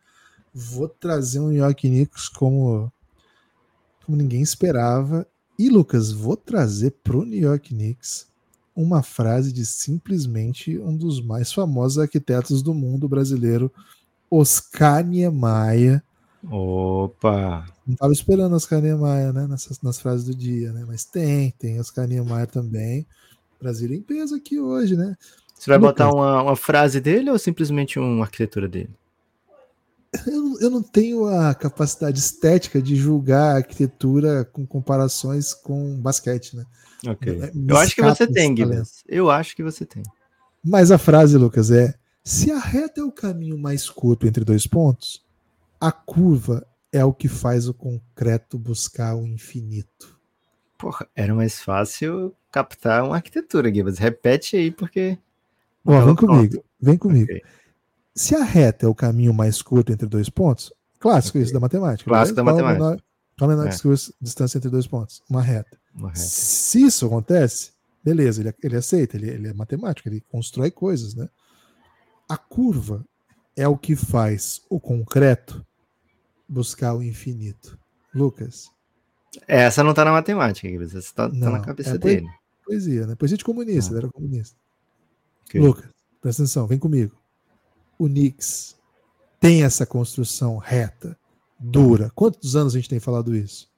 Speaker 2: Vou trazer um New York Knicks como, como ninguém esperava. E, Lucas, vou trazer pro New York Knicks uma frase de simplesmente um dos mais famosos arquitetos do mundo brasileiro, Oscar Niemeyer.
Speaker 3: Opa!
Speaker 2: Não estava esperando Oscar Niemeyer, né, nessas, nas frases do dia, né? Mas tem, tem Oscar Niemeyer também. Brasil em peso aqui hoje, né?
Speaker 3: Você vai Lucas, botar uma, uma frase dele ou simplesmente uma arquitetura dele?
Speaker 2: Eu, eu não tenho a capacidade estética de julgar a arquitetura com comparações com basquete, né?
Speaker 3: Ok. Me eu acho que você tem, Guilherme. Eu acho que você tem.
Speaker 2: Mas a frase, Lucas, é: se a reta é o caminho mais curto entre dois pontos, a curva é o que faz o concreto buscar o infinito.
Speaker 3: Porra, era mais fácil captar uma arquitetura, Guilherme. Repete aí, porque.
Speaker 2: Ó, vem comigo, vem comigo. Okay. Se a reta é o caminho mais curto entre dois pontos, clássico okay. isso da matemática.
Speaker 3: Clássico da matemática.
Speaker 2: Qual a menor, menor é. distância entre dois pontos? Uma reta. Uma reta. Se isso acontece, beleza, ele, ele aceita, ele, ele é matemático, ele constrói coisas, né? A curva é o que faz o concreto buscar o infinito. Lucas.
Speaker 3: Essa não está na matemática, essa está tá na cabeça é dele.
Speaker 2: Poesia, né? Poesia de comunista, ele era comunista. Okay. Lucas, presta atenção, vem comigo o Knicks tem essa construção reta, dura. Quantos anos a gente tem falado isso?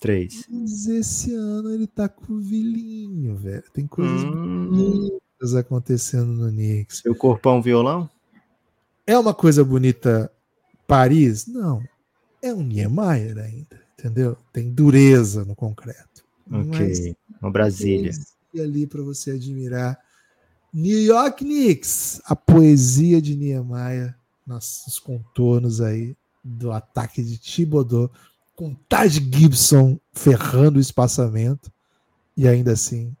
Speaker 3: Três.
Speaker 2: Mas esse ano ele tá com o vilinho, velho. Tem coisas hum. bonitas acontecendo no Knicks.
Speaker 3: Seu corpão violão?
Speaker 2: É uma coisa bonita Paris? Não. É um Niemeyer ainda, entendeu? Tem dureza no concreto.
Speaker 3: Ok. Uma Brasília.
Speaker 2: E ali para você admirar New York Knicks, a poesia de Niemeyer nos contornos aí do ataque de Thibodeau, com Taj Gibson ferrando o espaçamento e ainda assim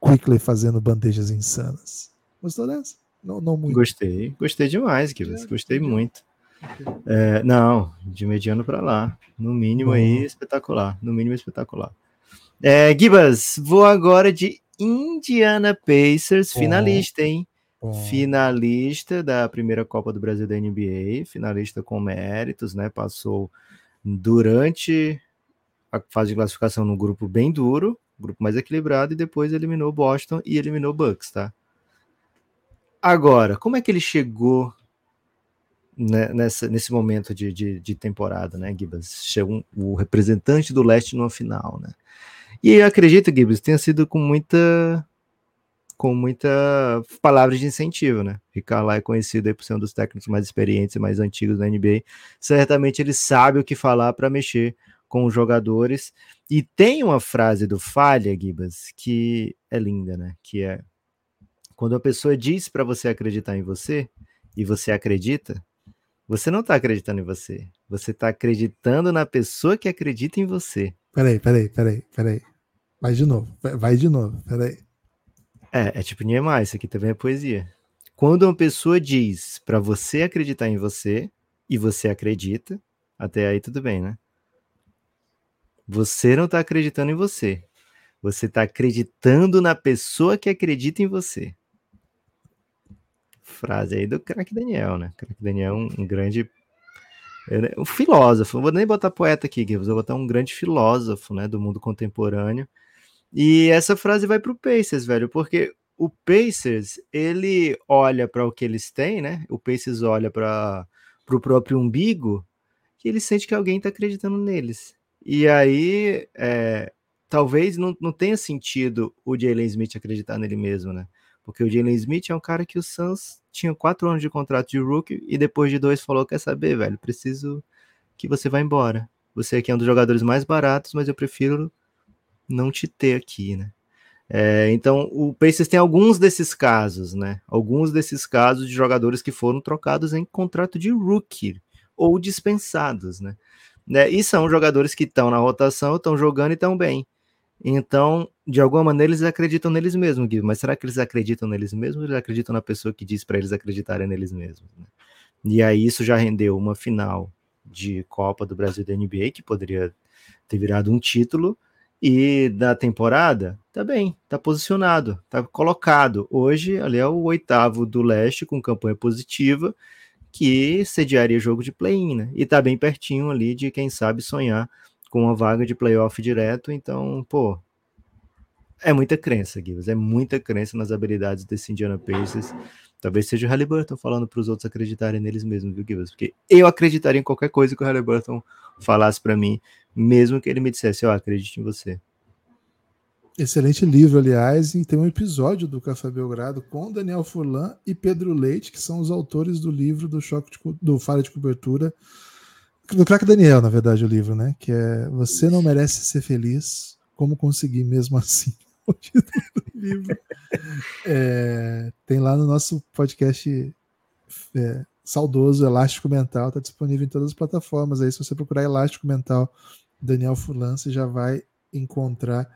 Speaker 2: Quickly fazendo bandejas insanas. Gostou dessa?
Speaker 3: Não, não muito. Gostei, gostei demais, Gibbs. Gostei muito. É, não, de mediano para lá. No mínimo aí, espetacular. No mínimo, espetacular. É, Gibas, vou agora de Indiana Pacers, finalista, hein? Finalista da primeira Copa do Brasil da NBA, finalista com méritos, né? Passou durante a fase de classificação no grupo bem duro, grupo mais equilibrado, e depois eliminou Boston e eliminou Bucks, tá? Agora, como é que ele chegou né, nessa, nesse momento de, de, de temporada, né, Gibas? Chegou o representante do leste numa final, né? E eu acredito, Gibbs, tenha sido com muita com muita palavras de incentivo, né? Ricardo lá é conhecido aí por ser um dos técnicos mais experientes e mais antigos da NBA. Certamente ele sabe o que falar para mexer com os jogadores. E tem uma frase do Falha, Gibas, que é linda, né? Que é quando a pessoa diz para você acreditar em você e você acredita, você não está acreditando em você. Você está acreditando na pessoa que acredita em você.
Speaker 2: Peraí, peraí, peraí, peraí. Vai de novo, vai de novo, peraí.
Speaker 3: É, é tipo Niemeyer, isso aqui também é poesia. Quando uma pessoa diz para você acreditar em você, e você acredita, até aí tudo bem, né? Você não tá acreditando em você. Você está acreditando na pessoa que acredita em você. Frase aí do craque Daniel, né? Craque Daniel é um, um grande um filósofo, não vou nem botar poeta aqui, vou botar um grande filósofo, né, do mundo contemporâneo. E essa frase vai para o Pacers, velho, porque o Pacers, ele olha para o que eles têm, né? O Pacers olha para o próprio umbigo, que ele sente que alguém está acreditando neles. E aí, é, talvez não, não tenha sentido o Jalen Smith acreditar nele mesmo, né? Porque o Jalen Smith é um cara que o Suns tinha quatro anos de contrato de rookie e depois de dois falou: Quer saber, velho? Preciso que você vá embora. Você aqui é um dos jogadores mais baratos, mas eu prefiro não te ter aqui, né? É, então, o Pacers tem alguns desses casos, né? Alguns desses casos de jogadores que foram trocados em contrato de rookie ou dispensados, né? né? E são jogadores que estão na rotação, estão jogando e estão bem. Então, de alguma maneira, eles acreditam neles mesmos, Gui. Mas será que eles acreditam neles mesmos ou eles acreditam na pessoa que diz para eles acreditarem neles mesmos? Né? E aí isso já rendeu uma final de Copa do Brasil da NBA, que poderia ter virado um título, e da temporada, tá bem, tá posicionado, tá colocado. Hoje, ali é o oitavo do leste, com campanha positiva, que sediaria jogo de play-in, né? E tá bem pertinho ali de, quem sabe, sonhar com uma vaga de playoff direto. Então, pô, é muita crença, Gibbs. É muita crença nas habilidades desse Indiana Pacers. Talvez seja o Halliburton falando para os outros acreditarem neles mesmos, viu, Gibbs? Porque eu acreditaria em qualquer coisa que o Halliburton falasse para mim, mesmo que ele me dissesse, oh, acredite em você.
Speaker 2: Excelente livro, aliás, e tem um episódio do Café Belgrado com Daniel Furlan e Pedro Leite, que são os autores do livro do choque de, do Falha de Cobertura, do craque Daniel, na verdade, o livro, né? Que é Você não merece ser feliz, como conseguir mesmo assim. O título do livro. É, tem lá no nosso podcast é, saudoso Elástico Mental, está disponível em todas as plataformas. Aí, se você procurar Elástico Mental Daniel Fulan, você já vai encontrar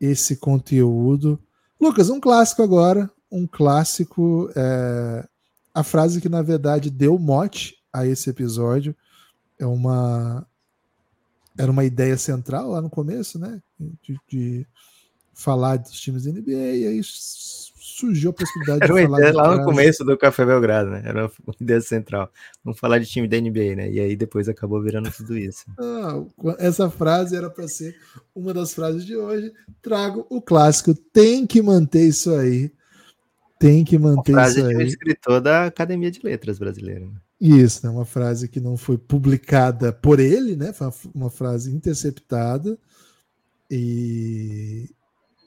Speaker 2: esse conteúdo. Lucas, um clássico agora, um clássico, é, a frase que na verdade deu mote a esse episódio é uma era uma ideia central lá no começo, né? De, de falar dos times da NBA, e aí surgiu a possibilidade
Speaker 3: era
Speaker 2: de
Speaker 3: falar. Ideia lá no começo do Café Belgrado, né? Era uma ideia central. Vamos falar de time da NBA, né? E aí depois acabou virando tudo isso.
Speaker 2: Ah, essa frase era para ser uma das frases de hoje. Trago o clássico. Tem que manter isso aí. Tem que manter uma frase isso aí. de um
Speaker 3: escritor da Academia de Letras brasileira. Né?
Speaker 2: Isso, né? uma frase que não foi publicada por ele, né? Foi uma frase interceptada e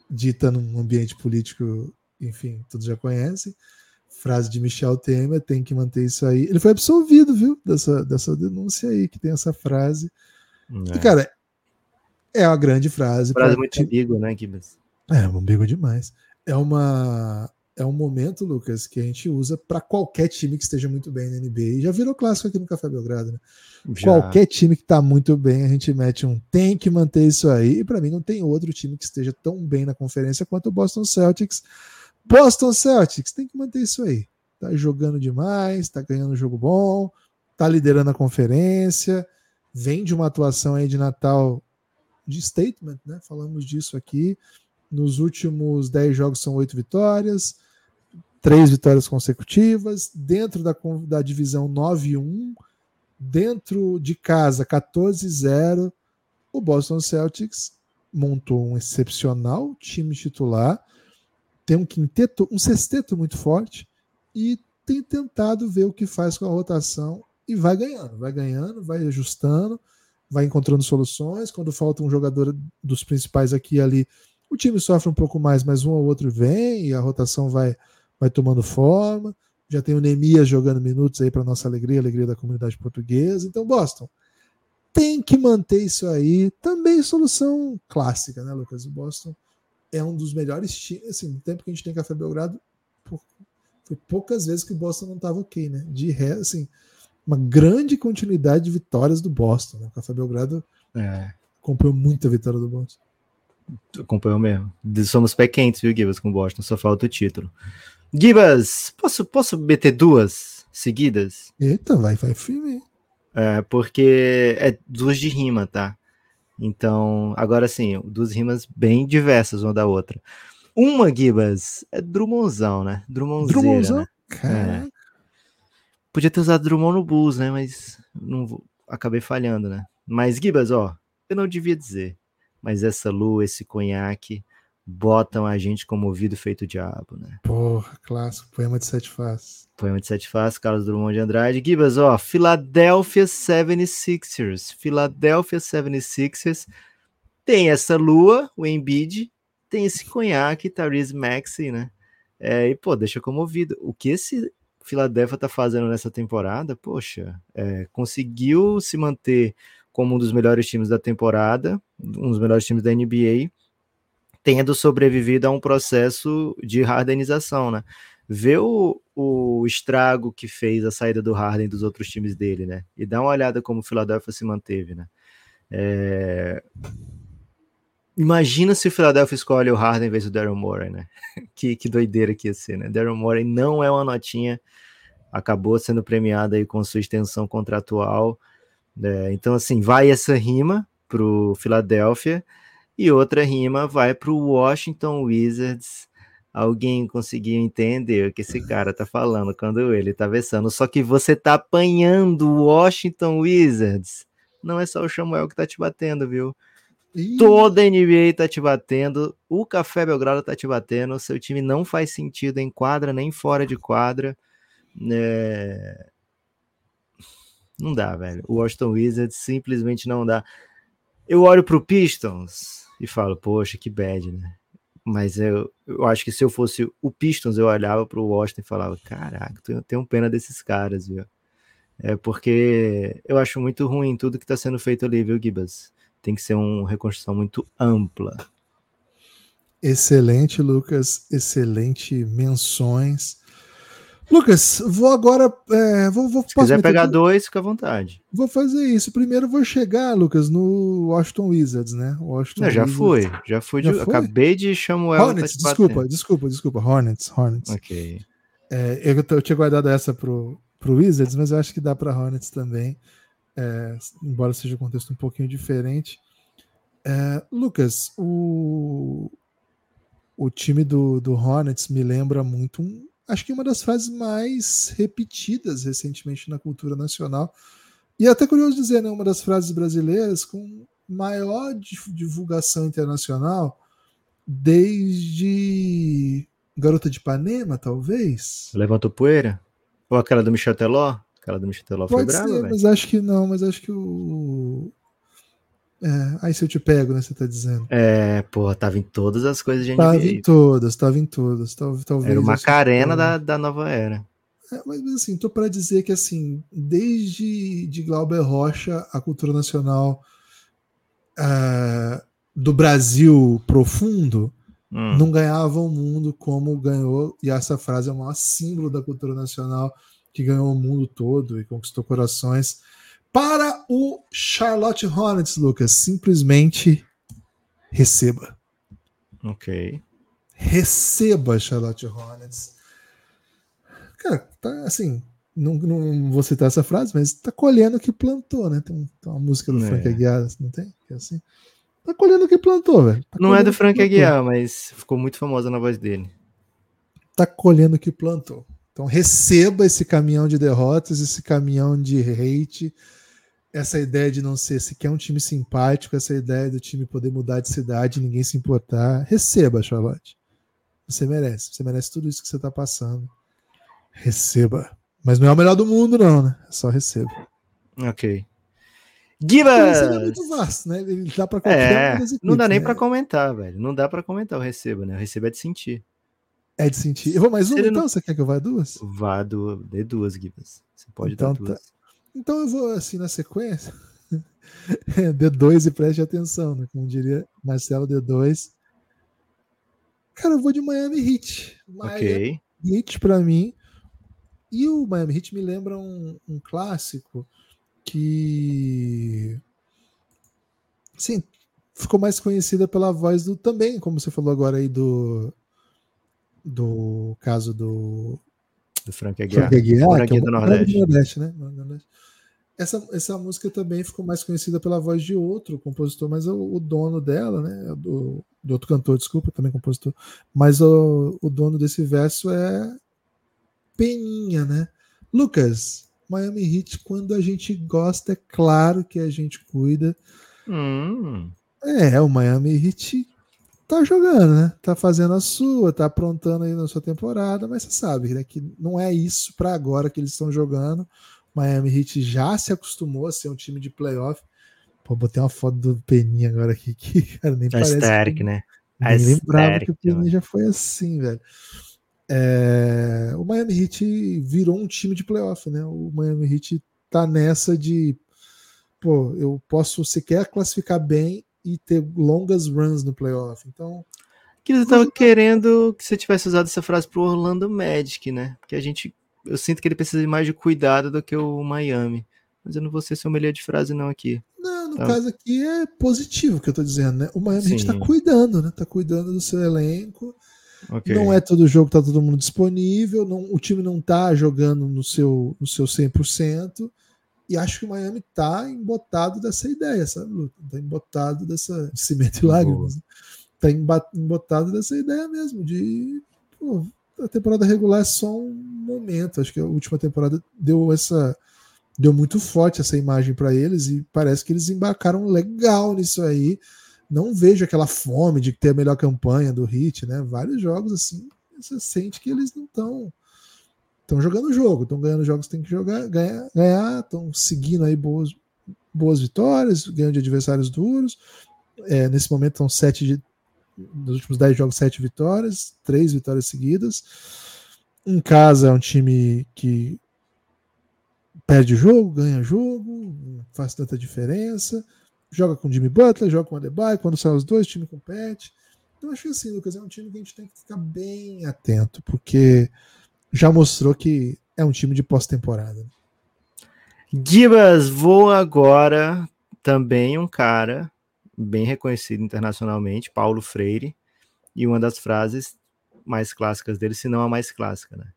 Speaker 2: dita num ambiente político, enfim, todos já conhecem. Frase de Michel Temer, tem que manter isso aí. Ele foi absolvido, viu, dessa, dessa denúncia aí, que tem essa frase. É. E, cara, é uma grande frase.
Speaker 3: Frase muito ambígua, né,
Speaker 2: Kibas? É, ambígua demais. É uma é um momento, Lucas, que a gente usa para qualquer time que esteja muito bem na NBA. Já virou clássico aqui no Café Belgrado, né? Já. Qualquer time que está muito bem, a gente mete um tem que manter isso aí. E para mim não tem outro time que esteja tão bem na conferência quanto o Boston Celtics. Boston Celtics tem que manter isso aí. Tá jogando demais, tá ganhando um jogo bom, tá liderando a conferência, vem de uma atuação aí de Natal de statement, né? Falamos disso aqui. Nos últimos 10 jogos são oito vitórias três vitórias consecutivas, dentro da, da divisão 9-1, dentro de casa 14-0. O Boston Celtics montou um excepcional time titular, tem um quinteto, um sexteto muito forte e tem tentado ver o que faz com a rotação e vai ganhando, vai ganhando, vai ajustando, vai encontrando soluções. Quando falta um jogador dos principais aqui e ali, o time sofre um pouco mais, mas um ou outro vem e a rotação vai vai tomando forma. Já tem o Nemias jogando minutos aí para nossa alegria, alegria da comunidade portuguesa. Então, Boston tem que manter isso aí. Também solução clássica, né, Lucas? Boston é um dos melhores times. Assim, no tempo que a gente tem Café Belgrado, foi poucas vezes que o Boston não estava ok, né? De ré, assim, uma grande continuidade de vitórias do Boston. Né? O Café Belgrado é. comprou muita vitória do Boston.
Speaker 3: Acompanhou mesmo. Somos pé quentes, viu, Gibas, com o Boston, só falta o título. Gibas, posso, posso meter duas seguidas?
Speaker 2: Eita, vai, vai firme.
Speaker 3: É, porque é duas de rima, tá? Então, agora sim, duas rimas bem diversas uma da outra. Uma, Gibas, é Drummondzão, né? Drummondzeira,
Speaker 2: Drummondzão?
Speaker 3: né?
Speaker 2: Cara,
Speaker 3: Podia ter usado Drummond no Bulls, né? Mas não vou- acabei falhando, né? Mas, Gibas, ó, eu não devia dizer. Mas essa lua, esse conhaque, botam a gente como ouvido feito diabo, né?
Speaker 2: porra, clássico, poema de sete faces.
Speaker 3: Poema de Sete Faces, Carlos Drummond de Andrade. Gibas, ó, Philadelphia 76ers. Philadelphia 76ers tem essa lua, o Embiid, tem esse conhaque, Tyrese Maxey, né? É, e, pô, deixa comovido. O que esse Philadelphia tá fazendo nessa temporada, poxa, é, conseguiu se manter como um dos melhores times da temporada, um dos melhores times da NBA, tendo sobrevivido a um processo de hardenização, né? Vê o, o estrago que fez a saída do Harden dos outros times dele, né? E dá uma olhada como o Philadelphia se manteve, né? É, Imagina se o Philadelphia escolhe o Harden em vez do Daryl Morey, né? que, que doideira que ia ser, né? Daryl Morey não é uma notinha, acabou sendo premiado aí com sua extensão contratual. né? então, assim, vai essa rima pro Philadelphia e outra rima vai pro Washington Wizards. Alguém conseguiu entender o que esse cara tá falando quando ele tá versando. Só que você tá apanhando o Washington Wizards. Não é só o Samuel que tá te batendo, viu?
Speaker 2: Ih,
Speaker 3: Toda a NBA tá te batendo, o Café Belgrado tá te batendo, seu time não faz sentido em quadra nem fora de quadra. É... Não dá, velho. O Washington Wizards simplesmente não dá. Eu olho pro Pistons e falo, poxa, que bad, né? Mas eu, eu acho que se eu fosse o Pistons, eu olhava pro Washington e falava, caraca, eu tenho pena desses caras, viu? É porque eu acho muito ruim tudo que tá sendo feito ali, viu, Gibas? Tem que ser uma reconstrução muito ampla.
Speaker 2: Excelente, Lucas. Excelente menções. Lucas, vou agora. é, vou, vou,
Speaker 3: Se quiser pegar
Speaker 2: aqui?
Speaker 3: dois, fica à vontade.
Speaker 2: Vou fazer isso. Primeiro vou chegar, Lucas, no Washington Wizards, né? Washington
Speaker 3: Não, já
Speaker 2: Wizards.
Speaker 3: fui, já fui.
Speaker 2: Já
Speaker 3: de-
Speaker 2: foi?
Speaker 3: Acabei de Samuel.
Speaker 2: Hornets, desculpa, desculpa, desculpa. Hornets, Hornets.
Speaker 3: Ok.
Speaker 2: É, eu, eu tinha guardado essa pro, pro Wizards, mas eu acho que dá para Hornets também, é, embora seja um contexto um pouquinho diferente. É, Lucas, o, o time do, do Hornets me lembra muito, um, acho que uma das frases mais repetidas recentemente na cultura nacional, e é até curioso dizer, né, uma das frases brasileiras com maior divulgação internacional desde Garota de Ipanema, talvez?
Speaker 3: Levanta o poeira? Ou aquela do Michel Teló? Aquela do Michel Teló foi
Speaker 2: Pode
Speaker 3: brava,
Speaker 2: ser, mas acho que não, mas acho que o. É, aí se eu te pego, né? Você tá dizendo.
Speaker 3: É, porra, tava em todas as coisas de
Speaker 2: Tava em
Speaker 3: NBA.
Speaker 2: todas, tava em todas. Tal, talvez
Speaker 3: Era Macarena
Speaker 2: seja-
Speaker 3: da, da nova era.
Speaker 2: É, mas assim, tô para dizer que assim, desde de Glauber Rocha, a cultura nacional ah, do Brasil profundo
Speaker 3: Hum,
Speaker 2: não ganhava o mundo como ganhou, e essa frase é o maior símbolo da cultura nacional que ganhou o mundo todo e conquistou corações. Para o Charlotte Hornets, Lucas, simplesmente receba.
Speaker 3: Ok.
Speaker 2: Receba Charlotte Hornets. Cara, tá assim, não, não vou citar essa frase, mas tá colhendo o que plantou, né? Tem, tem uma música do
Speaker 3: É.
Speaker 2: Frank Aguiar, não tem? É assim. Tá colhendo o que plantou, velho. Tá
Speaker 3: Não é do Frank. Aguiar, mas ficou muito famosa na voz dele.
Speaker 2: tá colhendo o que plantou. Então receba esse caminhão de derrotas, esse caminhão de hate, essa ideia de não ser sequer um time simpático, essa ideia do time poder mudar de cidade, ninguém se importar. Receba, Charlotte. Você merece. Você merece tudo isso que você tá passando. Receba. Mas não é o melhor do mundo, não, né? É só receba.
Speaker 3: Ok.
Speaker 2: Isso é muito vasto, né? Ele dá pra qualquer
Speaker 3: É,
Speaker 2: das
Speaker 3: não dá nem
Speaker 2: né?
Speaker 3: pra comentar, velho. Não dá pra comentar o receba, né? O receba é de sentir.
Speaker 2: É de sentir. Eu vou mais uma, então?
Speaker 3: não-
Speaker 2: Você quer que eu vá duas?
Speaker 3: Vá do, dê duas, Gibas. Você pode
Speaker 2: Então
Speaker 3: dar
Speaker 2: tá. Então eu vou assim na sequência. D2 e preste atenção, né? Como diria Marcelo D2. Cara, eu vou de Miami Heat. Miami
Speaker 3: Ok.
Speaker 2: Heat pra mim. E o Miami Heat me lembra um, um clássico que. Sim, ficou mais conhecida pela voz do. Também, como você falou agora aí do. Do caso do
Speaker 3: Do Frank Aguiar.
Speaker 2: Frank Aguiar, que é
Speaker 3: do Nordeste.
Speaker 2: Nordeste, né? Nordeste. essa, essa música também ficou mais conhecida pela voz de outro compositor, mas o, o dono dela, né? Do, do, outro cantor, desculpa, também compositor. Mas o, o dono desse verso é Peninha, né? Lucas, Miami Heat, quando a gente gosta, é claro que a gente cuida.
Speaker 3: Hum.
Speaker 2: É, o Miami Heat tá jogando, né? Tá fazendo a sua, tá aprontando aí na sua temporada, mas você sabe né, que não é isso para agora que eles estão jogando. Miami Heat já se acostumou a ser um time de playoff. Pô, botei uma foto do Peninha agora aqui que, cara, nem parece.
Speaker 3: Aesthetic,
Speaker 2: que,
Speaker 3: né?
Speaker 2: Nem lembrava que o Peninha já foi assim, velho. É, o Miami Heat virou um time de playoff, né? O Miami Heat tá nessa de, pô, eu posso sequer classificar bem e ter longas runs no playoff. Então,
Speaker 3: que tava querendo que você tivesse usado essa frase pro Orlando Magic, né? Porque a gente eu sinto que ele precisa mais de cuidado do que o Miami. Mas eu não vou ser sommelier de frase não aqui.
Speaker 2: Não, no tá. caso aqui é positivo que eu tô dizendo, né? O Miami Sim. a gente tá cuidando, né? Tá cuidando do seu elenco. Okay. Não é todo jogo tá todo mundo disponível, não, o time não tá jogando no seu, no seu 100%. E acho que o Miami tá embotado dessa ideia, sabe, Luta? Tá embotado dessa. De cimento e lágrimas. Né? Tá embotado dessa ideia mesmo, de. Pô, a temporada regular é só um momento. Acho que a última temporada deu essa deu muito forte essa imagem para eles e parece que eles embarcaram legal nisso aí. Não vejo aquela fome de ter a melhor campanha do Hit, né? Vários jogos assim, você sente que eles não estão estão jogando o jogo, estão ganhando jogos, tem que jogar, ganhar, ganhar, estão seguindo aí boas, boas vitórias, ganhando de adversários duros. É, nesse momento estão sete de, nos últimos dez jogos, sete vitórias, três vitórias seguidas. Em casa é um time que perde jogo, ganha jogo, não faz tanta diferença. Joga com Jimmy Butler, joga com Adebayo, quando saem os dois, o time compete. Então acho que assim, Lucas, é um time que a gente tem que ficar bem atento, porque já mostrou que é um time de pós-temporada.
Speaker 3: Gibas voa agora também um cara bem reconhecido internacionalmente, Paulo Freire, e uma das frases mais clássicas dele, se não a mais clássica, né?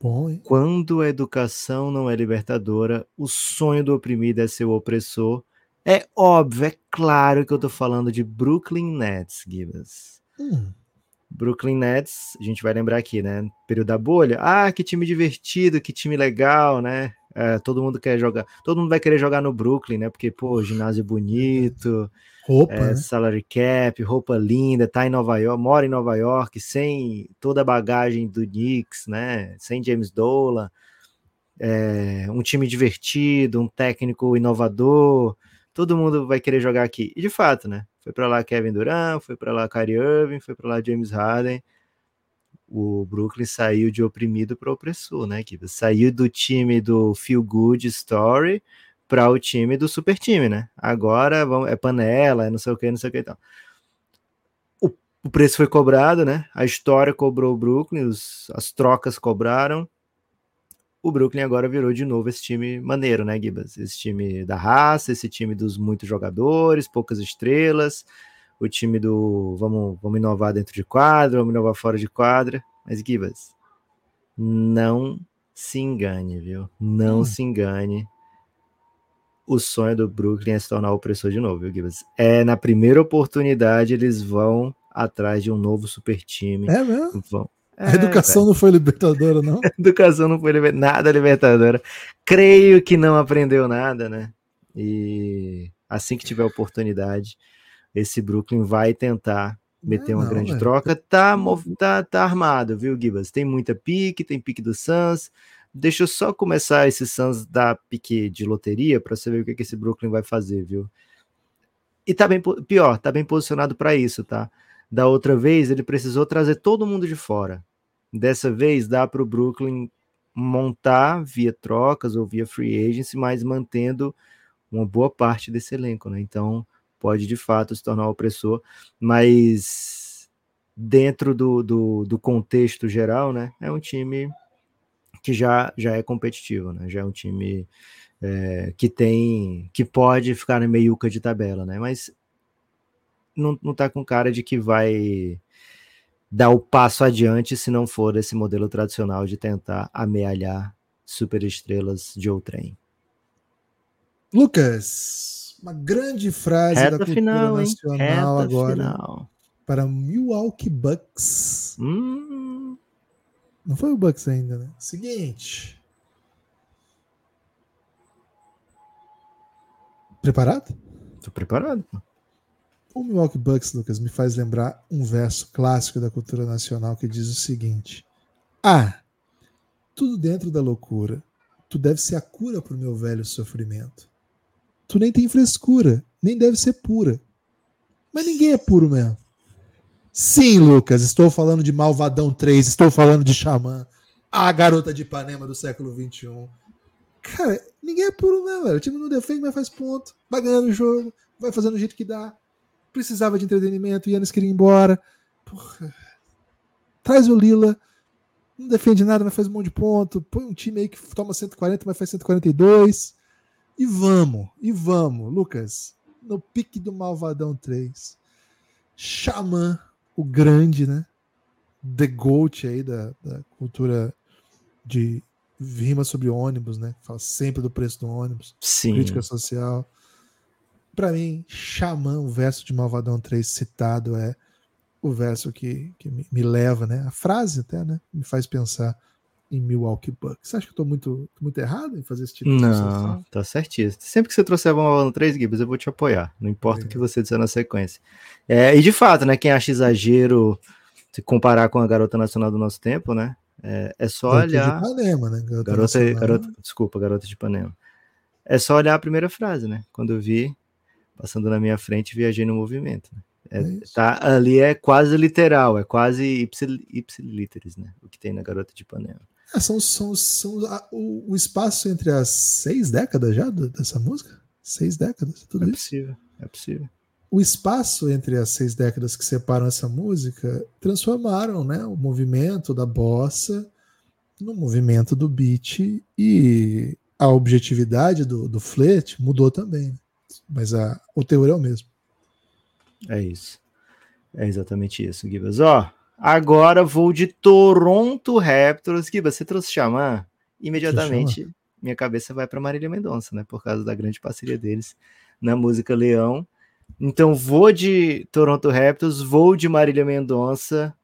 Speaker 2: Bom, hein?
Speaker 3: Quando a educação não é libertadora, o sonho do oprimido é ser o opressor. É óbvio, é claro que eu tô falando de Brooklyn Nets, Gibas.
Speaker 2: Hum.
Speaker 3: Brooklyn Nets, a gente vai lembrar aqui, né? Período da bolha. Ah, que time divertido, que time legal, né? É, todo mundo quer jogar, todo mundo vai querer jogar no Brooklyn, né? Porque, pô, ginásio bonito,
Speaker 2: roupa,
Speaker 3: é,
Speaker 2: né?
Speaker 3: salary cap, roupa linda, tá em Nova York, mora em Nova York, sem toda a bagagem do Knicks, né? Sem James Dolan, é, um time divertido, um técnico inovador, todo mundo vai querer jogar aqui. E de fato, né? Foi para lá Kevin Durant, foi para lá Kyrie Irving, foi para lá James Harden. O Brooklyn saiu de oprimido para opressor, né? Que saiu do time do feel good story para o time do super time, né? Agora vamos, é panela, é não sei o que, não sei o que e tal. O, o preço foi cobrado, né? A história cobrou o Brooklyn, os, as trocas cobraram o Brooklyn agora virou de novo esse time maneiro, né, Gibas? Esse time da raça, esse time dos muitos jogadores, poucas estrelas, o time do vamos, vamos inovar dentro de quadra, vamos inovar fora de quadra. Mas, Gibas, não se engane, viu? Não hum. se engane. O sonho do Brooklyn é se tornar o opressor de novo, viu, Gibas? É na primeira oportunidade eles vão atrás de um novo super time.
Speaker 2: É mesmo?
Speaker 3: Vão,
Speaker 2: a é, educação não foi libertadora, não?
Speaker 3: A educação não foi liber... nada libertadora. Creio que não aprendeu nada, né? E assim que tiver oportunidade, esse Brooklyn vai tentar meter uma não, grande troca. Tá, tá, tá armado, viu, Gibas? Tem muita pique, tem pique do Suns. Deixa eu só começar esse Suns da pique de loteria para você ver o que, que esse Brooklyn vai fazer, viu? E tá bem pior, tá bem posicionado para isso, tá? Da outra vez, ele precisou trazer todo mundo de fora. Dessa vez, dá para o Brooklyn montar via trocas ou via free agency, mas mantendo uma boa parte desse elenco, né? Então, pode de fato se tornar opressor, mas dentro do, do, do contexto geral, né? É um time que já, já é competitivo, né? Já é um time é, que tem que pode ficar na meiuca de tabela, né? Mas não, não tá com cara de que vai dar o passo adiante se não for esse modelo tradicional de tentar amealhar superestrelas de outrem.
Speaker 2: Lucas, uma grande frase da
Speaker 3: Reta
Speaker 2: cultura
Speaker 3: final,
Speaker 2: nacional agora
Speaker 3: final.
Speaker 2: para Milwaukee Bucks.
Speaker 3: Hum,
Speaker 2: Não foi o Bucks ainda, né? Seguinte. Preparado?
Speaker 3: tô preparado. pô.
Speaker 2: O Milwaukee Bucks, Lucas, me faz lembrar um verso clássico da cultura nacional que diz o seguinte: Ah, tudo dentro da loucura. Tu deve ser a cura pro meu velho sofrimento. Tu nem tem frescura, nem deve ser pura. Mas ninguém é puro mesmo. Sim, Lucas, estou falando de Malvadão 3, estou falando de Xamã, a garota de Ipanema do século XXI. Cara, ninguém é puro mesmo, velho. O time não defende, mas faz ponto. Vai ganhando o jogo, vai fazendo o jeito que dá. Precisava de entretenimento, Yannis queria ir embora. Porra. Traz o Lila, não defende nada, mas faz um monte de ponto. Põe um time aí que toma 140, mas faz 142. E vamos, e vamos, Lucas. No pique do Malvadão 3. Xamã, o grande, né? The Goat aí da, da cultura de rima sobre ônibus, né? Fala sempre do preço do ônibus,
Speaker 3: Sim.
Speaker 2: crítica social. Pra mim, Xamã, o verso de Malvadão 3 citado é o verso que, que me, me leva, né? A frase até, né? Me faz pensar em Milwaukee Bucks. Você acha que eu tô muito, muito errado em fazer esse tipo de
Speaker 3: Não, tá certíssimo. Sempre que você trouxer a no 3 Gibbs, eu vou te apoiar. Não importa o que
Speaker 2: Obrigado.
Speaker 3: você disser na sequência. É, e de fato, né? Quem acha exagero se comparar com a garota nacional do nosso tempo, né? É, é só
Speaker 2: Garota
Speaker 3: olhar.
Speaker 2: de Ipanema, né? Garota,
Speaker 3: Garota, garota, desculpa, garota de Ipanema. É só olhar a primeira frase, né? Quando eu vi, passando na minha frente, viajei no movimento. né? É,
Speaker 2: É
Speaker 3: tá, ali é quase literal, é quase ipsil, ipsiliteris, né? O que tem na garota de Ipanema.
Speaker 2: É, são, são, são a- o, o espaço entre as seis décadas já do- dessa música? Seis décadas, tudo
Speaker 3: É
Speaker 2: isso.
Speaker 3: possível, é possível.
Speaker 2: o espaço entre as seis décadas que separam essa música transformaram né, o movimento da bossa no movimento do beat e a objetividade do, do flete mudou também. Mas a, o teor é o mesmo.
Speaker 3: É isso. É exatamente isso, Gibas. Ó, agora vou de Toronto Raptors. Gibas, você trouxe Xamã? Imediatamente minha cabeça vai para Marília Mendonça, né? Por causa da grande parceria deles na música Leão. Então vou de Toronto Raptors, vou de Marília Mendonça.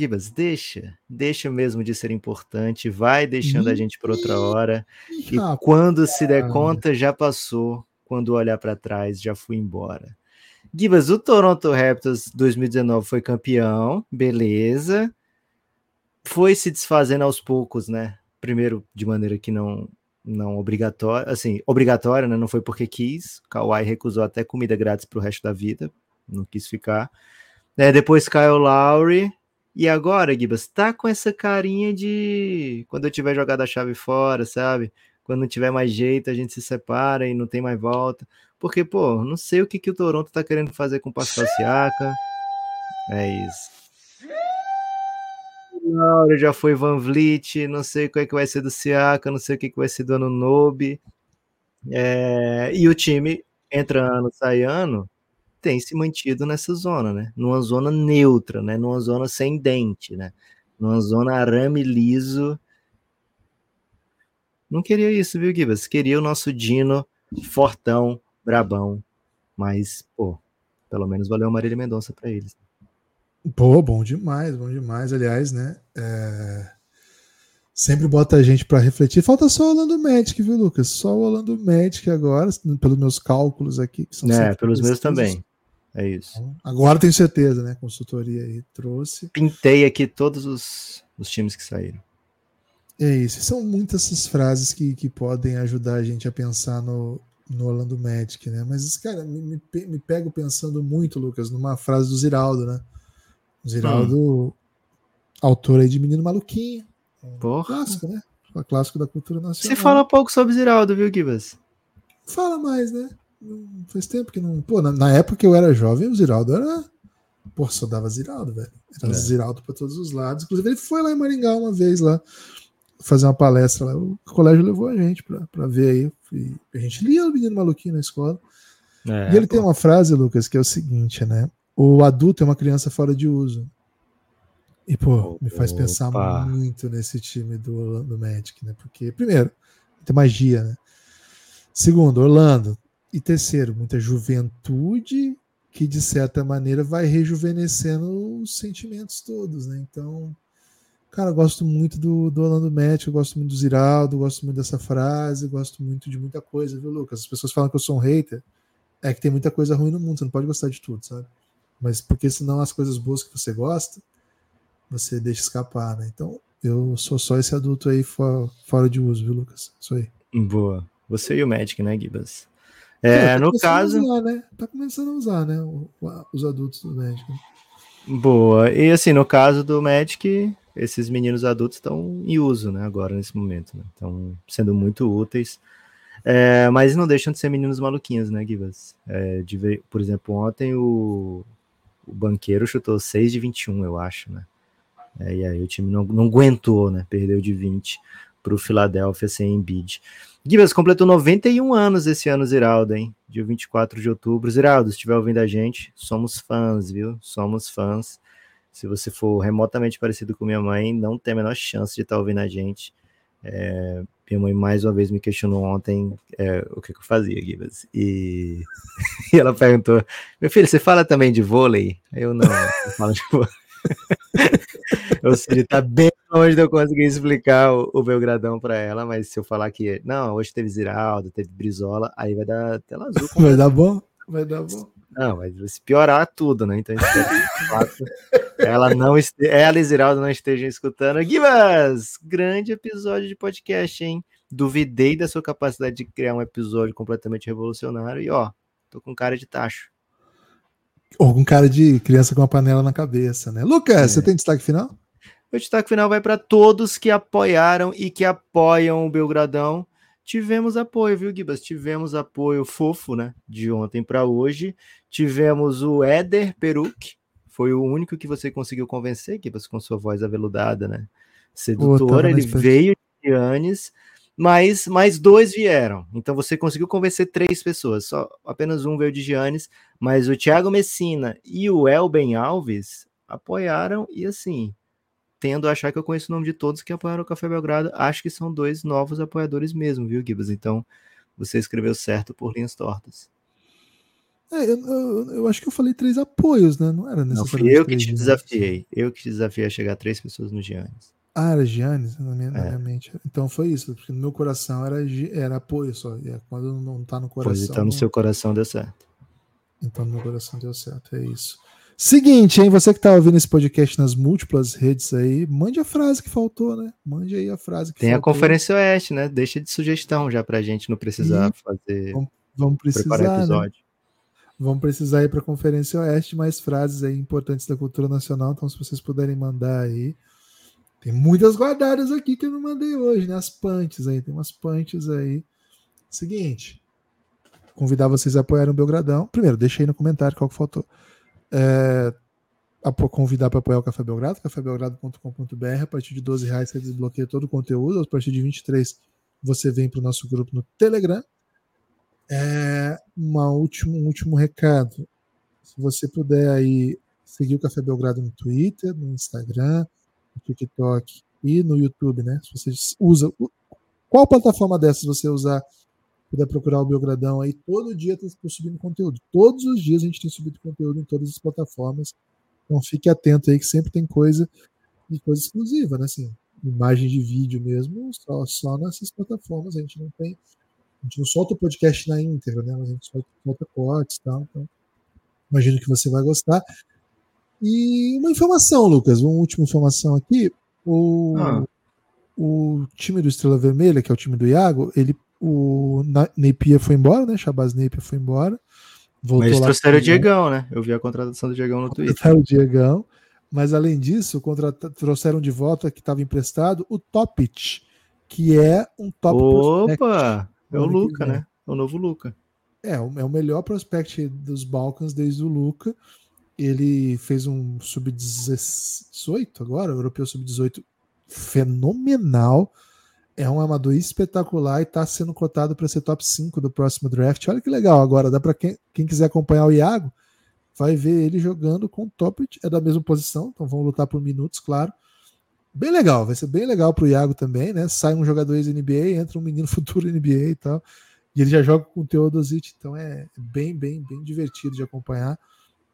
Speaker 3: Gibas, deixa, deixa mesmo de ser importante, vai deixando a gente por outra hora. E quando se der conta, já passou. Quando olhar para trás, já fui embora. Gibas, o Toronto Raptors 2019 foi campeão, beleza. Foi se desfazendo aos poucos, né? Primeiro, de maneira que não não obrigatória, assim, obrigatória, né? Não foi porque quis. Kawhi recusou até comida grátis pro resto da vida, não quis ficar. É, depois Kyle Lowry. E agora, Gibas, tá com essa carinha de quando eu tiver jogado a chave fora, sabe? Quando não tiver mais jeito, a gente se separa e não tem mais volta. Porque, pô, não sei o que, que o Toronto tá querendo fazer com o Pascal Siaka. É isso. Laura já foi Van Vliet, não sei o que, é que vai ser do Siaka, não sei o que, que vai ser do Anunobi. É, e o time, entra ano, sai ano, tem se mantido nessa zona, né? Numa zona neutra, né? Numa zona sem dente, né? Numa zona arame liso. Não queria isso, viu, Gibas? Queria o nosso Dino fortão, brabão. Mas, pô, pelo menos valeu a Marília Mendonça para eles.
Speaker 2: Pô, bom demais, bom demais. Aliás, né? é, Sempre bota a gente para refletir. Falta só o Orlando Magic, viu, Lucas? Só o Orlando Magic agora, pelos meus cálculos aqui. Que são
Speaker 3: É, pelos meus também. É isso.
Speaker 2: Agora tenho certeza, né? Consultoria aí trouxe.
Speaker 3: Pintei aqui todos os, os times que saíram.
Speaker 2: É isso. São muitas essas frases que, que podem ajudar a gente a pensar no, no Orlando Magic, né? Mas, cara, me, me, me pego pensando muito, Lucas, numa frase do Ziraldo, né? O Ziraldo, autor aí de Menino Maluquinho. Um
Speaker 3: Porra.
Speaker 2: Clássico, né? Um clássico da cultura
Speaker 3: Você
Speaker 2: nacional.
Speaker 3: fala pouco sobre Ziraldo, viu, Gibas?
Speaker 2: Fala mais, né? Não- Faz tempo que não. Pô, na, na época que eu era jovem, o Ziraldo era. Pô, só dava Ziraldo, velho. Era
Speaker 3: É.
Speaker 2: Ziraldo pra todos os lados. Inclusive, ele foi lá em Maringá uma vez lá fazer uma palestra lá. O colégio levou a gente pra, pra ver aí. E a gente lia o menino maluquinho na escola.
Speaker 3: É,
Speaker 2: e ele tem
Speaker 3: pô.
Speaker 2: uma frase, Lucas, que é o seguinte, né? O adulto é uma criança fora de uso. E, pô, me faz pensar
Speaker 3: Opa.
Speaker 2: muito nesse time do Orlando Magic, né? Porque, primeiro, tem magia, né? Segundo, Orlando. E terceiro, muita juventude que, de certa maneira, vai rejuvenescendo os sentimentos todos, né? Então, cara, eu gosto muito do, do Orlando Magic, eu gosto muito do Ziraldo, gosto muito dessa frase, gosto muito de muita coisa, viu, Lucas? As pessoas falam que eu sou um hater, é que tem muita coisa ruim no mundo, você não pode gostar de tudo, sabe? Mas porque senão as coisas boas que você gosta, você deixa escapar, né? Então, eu sou só esse adulto aí fora, fora de uso, viu, Lucas? Isso aí.
Speaker 3: Boa. Você e o Magic, né, Gibas? É,
Speaker 2: tá
Speaker 3: no caso.
Speaker 2: Usar, né? Tá começando a usar, né? Os adultos do Magic.
Speaker 3: Boa. E assim, no caso do Magic, esses meninos adultos estão em uso, né? Agora, nesse momento. Né? Estão sendo muito úteis. É, mas não deixam de ser meninos maluquinhos, né, Gibas? É, de, por exemplo, ontem o, o banqueiro chutou 6 de 21, eu acho, né? É, e aí o time não, não aguentou, né? Perdeu de 20 para o Philadelphia sem Embiid. Gibas completou 91 anos esse ano, Ziraldo, hein? Dia 24 de outubro. Ziraldo, se estiver ouvindo a gente, somos fãs, viu? Somos fãs. Se você for remotamente parecido com minha mãe, não tem a menor chance de estar tá ouvindo a gente. É, minha mãe mais uma vez me questionou ontem é, o que, que, eu fazia, Gibas. E, e ela perguntou: Meu filho, você fala também de vôlei? Eu não, eu falo de vôlei. Ou seja, tá bem longe de eu conseguir explicar o, o Belgradão para ela, mas se eu falar que não, hoje teve Ziraldo, teve Brizola, aí vai dar tela azul.
Speaker 2: Vai dar bom? Vai dar bom.
Speaker 3: Não, vai piorar tudo, né? Então, ela não este... ela e Ziraldo não estejam escutando. Gibas, grande episódio de podcast, hein? Duvidei da sua capacidade de criar um episódio completamente revolucionário e ó, tô com cara de tacho.
Speaker 2: Ou com cara de criança com uma panela na cabeça, né? Lucas, é. você tem destaque final?
Speaker 3: O destaque final vai para todos que apoiaram e que apoiam o Belgradão. Tivemos apoio, viu, Gibas? Tivemos apoio fofo, né? De ontem para hoje. Tivemos o Éder Peruc, foi o único que você conseguiu convencer, Gibas, com sua voz aveludada, né? Sedutora. Ele veio de Anis mas mais dois vieram. Então você conseguiu convencer três pessoas. Só apenas um veio de Giannis, mas o Thiago Messina e o Elben Alves apoiaram e assim, tendo a achar que eu conheço o nome de todos que apoiaram o Café Belgrado, acho que são dois novos apoiadores mesmo, viu, Gibas? Então você escreveu certo por linhas tortas.
Speaker 2: É, eu, eu, eu, acho que eu falei três apoios, né? Não era necessariamente. Não,
Speaker 3: fui eu que te desafiei. Eu que te desafiei a chegar a três pessoas no Giannis.
Speaker 2: Ah, era Giannis na minha, é. na minha, mente. Então foi isso, porque no meu coração era, era apoio só. E é quando não tá no coração. Pois
Speaker 3: então no seu coração deu certo.
Speaker 2: Então no meu coração deu certo, é isso. Seguinte, hein? Você que tá ouvindo esse podcast nas múltiplas redes aí, mande a frase que faltou, né? Mande aí a frase que
Speaker 3: Tem
Speaker 2: faltou.
Speaker 3: a Conferência Oeste, né? Deixa de sugestão já pra gente não precisar e fazer.
Speaker 2: Vamos, vamos precisar. Né? Episódio. Né? Vamos precisar ir para a Conferência Oeste, mais frases aí importantes da cultura nacional. Então, se vocês puderem mandar aí, tem muitas guardadas aqui que eu não mandei hoje, né? As punches aí, tem umas punches aí. Seguinte, convidar vocês a apoiarem o Belgradão. Primeiro, deixa aí no comentário qual que faltou. É, convidar para apoiar o Café Belgrado, cafébelgrado.com.br. A partir de 12 reais você desbloqueia todo o conteúdo. A partir de 23 você vem para o nosso grupo no Telegram. É, uma último, um último recado. Se você puder aí seguir o Café Belgrado no Twitter, no Instagram, no TikTok e no YouTube, né? Se você usa. Qual plataforma dessas você usar, puder procurar o Belgradão aí, todo dia está subindo conteúdo. Todos os dias a gente tem subido conteúdo em todas as plataformas. Então fique atento aí que sempre tem coisa e coisa exclusiva, né? Assim, imagem de vídeo mesmo, só, só nessas plataformas. A gente não tem. A gente não solta o podcast na íntegra, né? Mas a gente solta, solta cortes e tal. Então, imagino que você vai gostar. E uma informação, Lucas, uma última informação aqui. O, ah. o time do Estrela Vermelha, que é o time do Iago, ele, o Napier foi embora, né? Shabazz Napier foi embora.
Speaker 3: Voltou mas trouxeram o Diegão, né? Eu vi a contratação do Diegão no Twitter. Trouxeram
Speaker 2: o Diegão. Mas além disso, trouxeram de volta que estava emprestado o Topic, que é um top
Speaker 3: Opa! É o Luca, né? É o novo Luca.
Speaker 2: É, é o melhor prospect dos Balcãs desde o Luca. Ele fez um sub-18 agora, europeu sub-18 fenomenal. É um amador espetacular e está sendo cotado para ser top 5 do próximo draft. Olha que legal agora, dá para quem, quem quiser acompanhar o Iago, vai ver ele jogando com o top, é da mesma posição, então vão lutar por minutos, claro. Bem legal, vai ser bem legal para o Iago também, né? Sai um jogador ex-NBA, entra um menino futuro NBA e tal. E ele já joga com o Teodosic, então é bem, bem, bem divertido de acompanhar.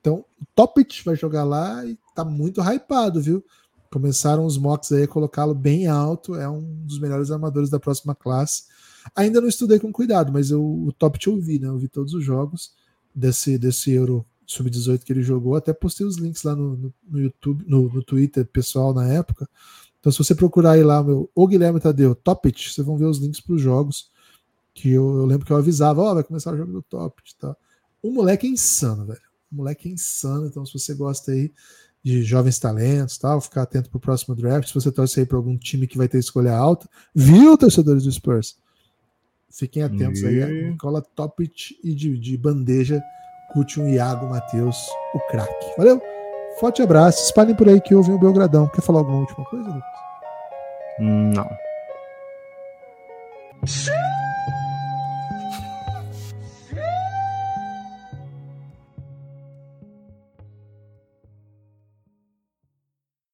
Speaker 2: Então, o Topic vai jogar lá e tá muito hypado, viu? Começaram os mocks aí a colocá-lo bem alto, é um dos melhores armadores da próxima classe. Ainda não estudei com cuidado, mas eu, o Topic eu vi, né? Eu vi todos os jogos desse, desse Euro Sub-18 que ele jogou, até postei os links lá no, no, no YouTube, no, no, Twitter pessoal na época. Então, se você procurar aí lá, meu, o Guilherme Tadeu, Topit, vocês vão ver os links para os jogos. Que eu, eu, lembro que eu avisava, ó, oh, vai começar o jogo do Topit tá? O moleque é insano, velho. O moleque é insano. Então, se você gosta aí de jovens talentos, tal, ficar atento para o próximo draft. Se você torce aí para algum time que vai ter escolha alta, viu, torcedores do Spurs? Fiquem atentos e... aí. Nicola Topit e de, de bandeja curte um Iago Matheus, o craque. Valeu? Forte abraço. Espalhem por aí que ouvem o Belgradão. Quer falar alguma última coisa, Lucas?
Speaker 3: Não.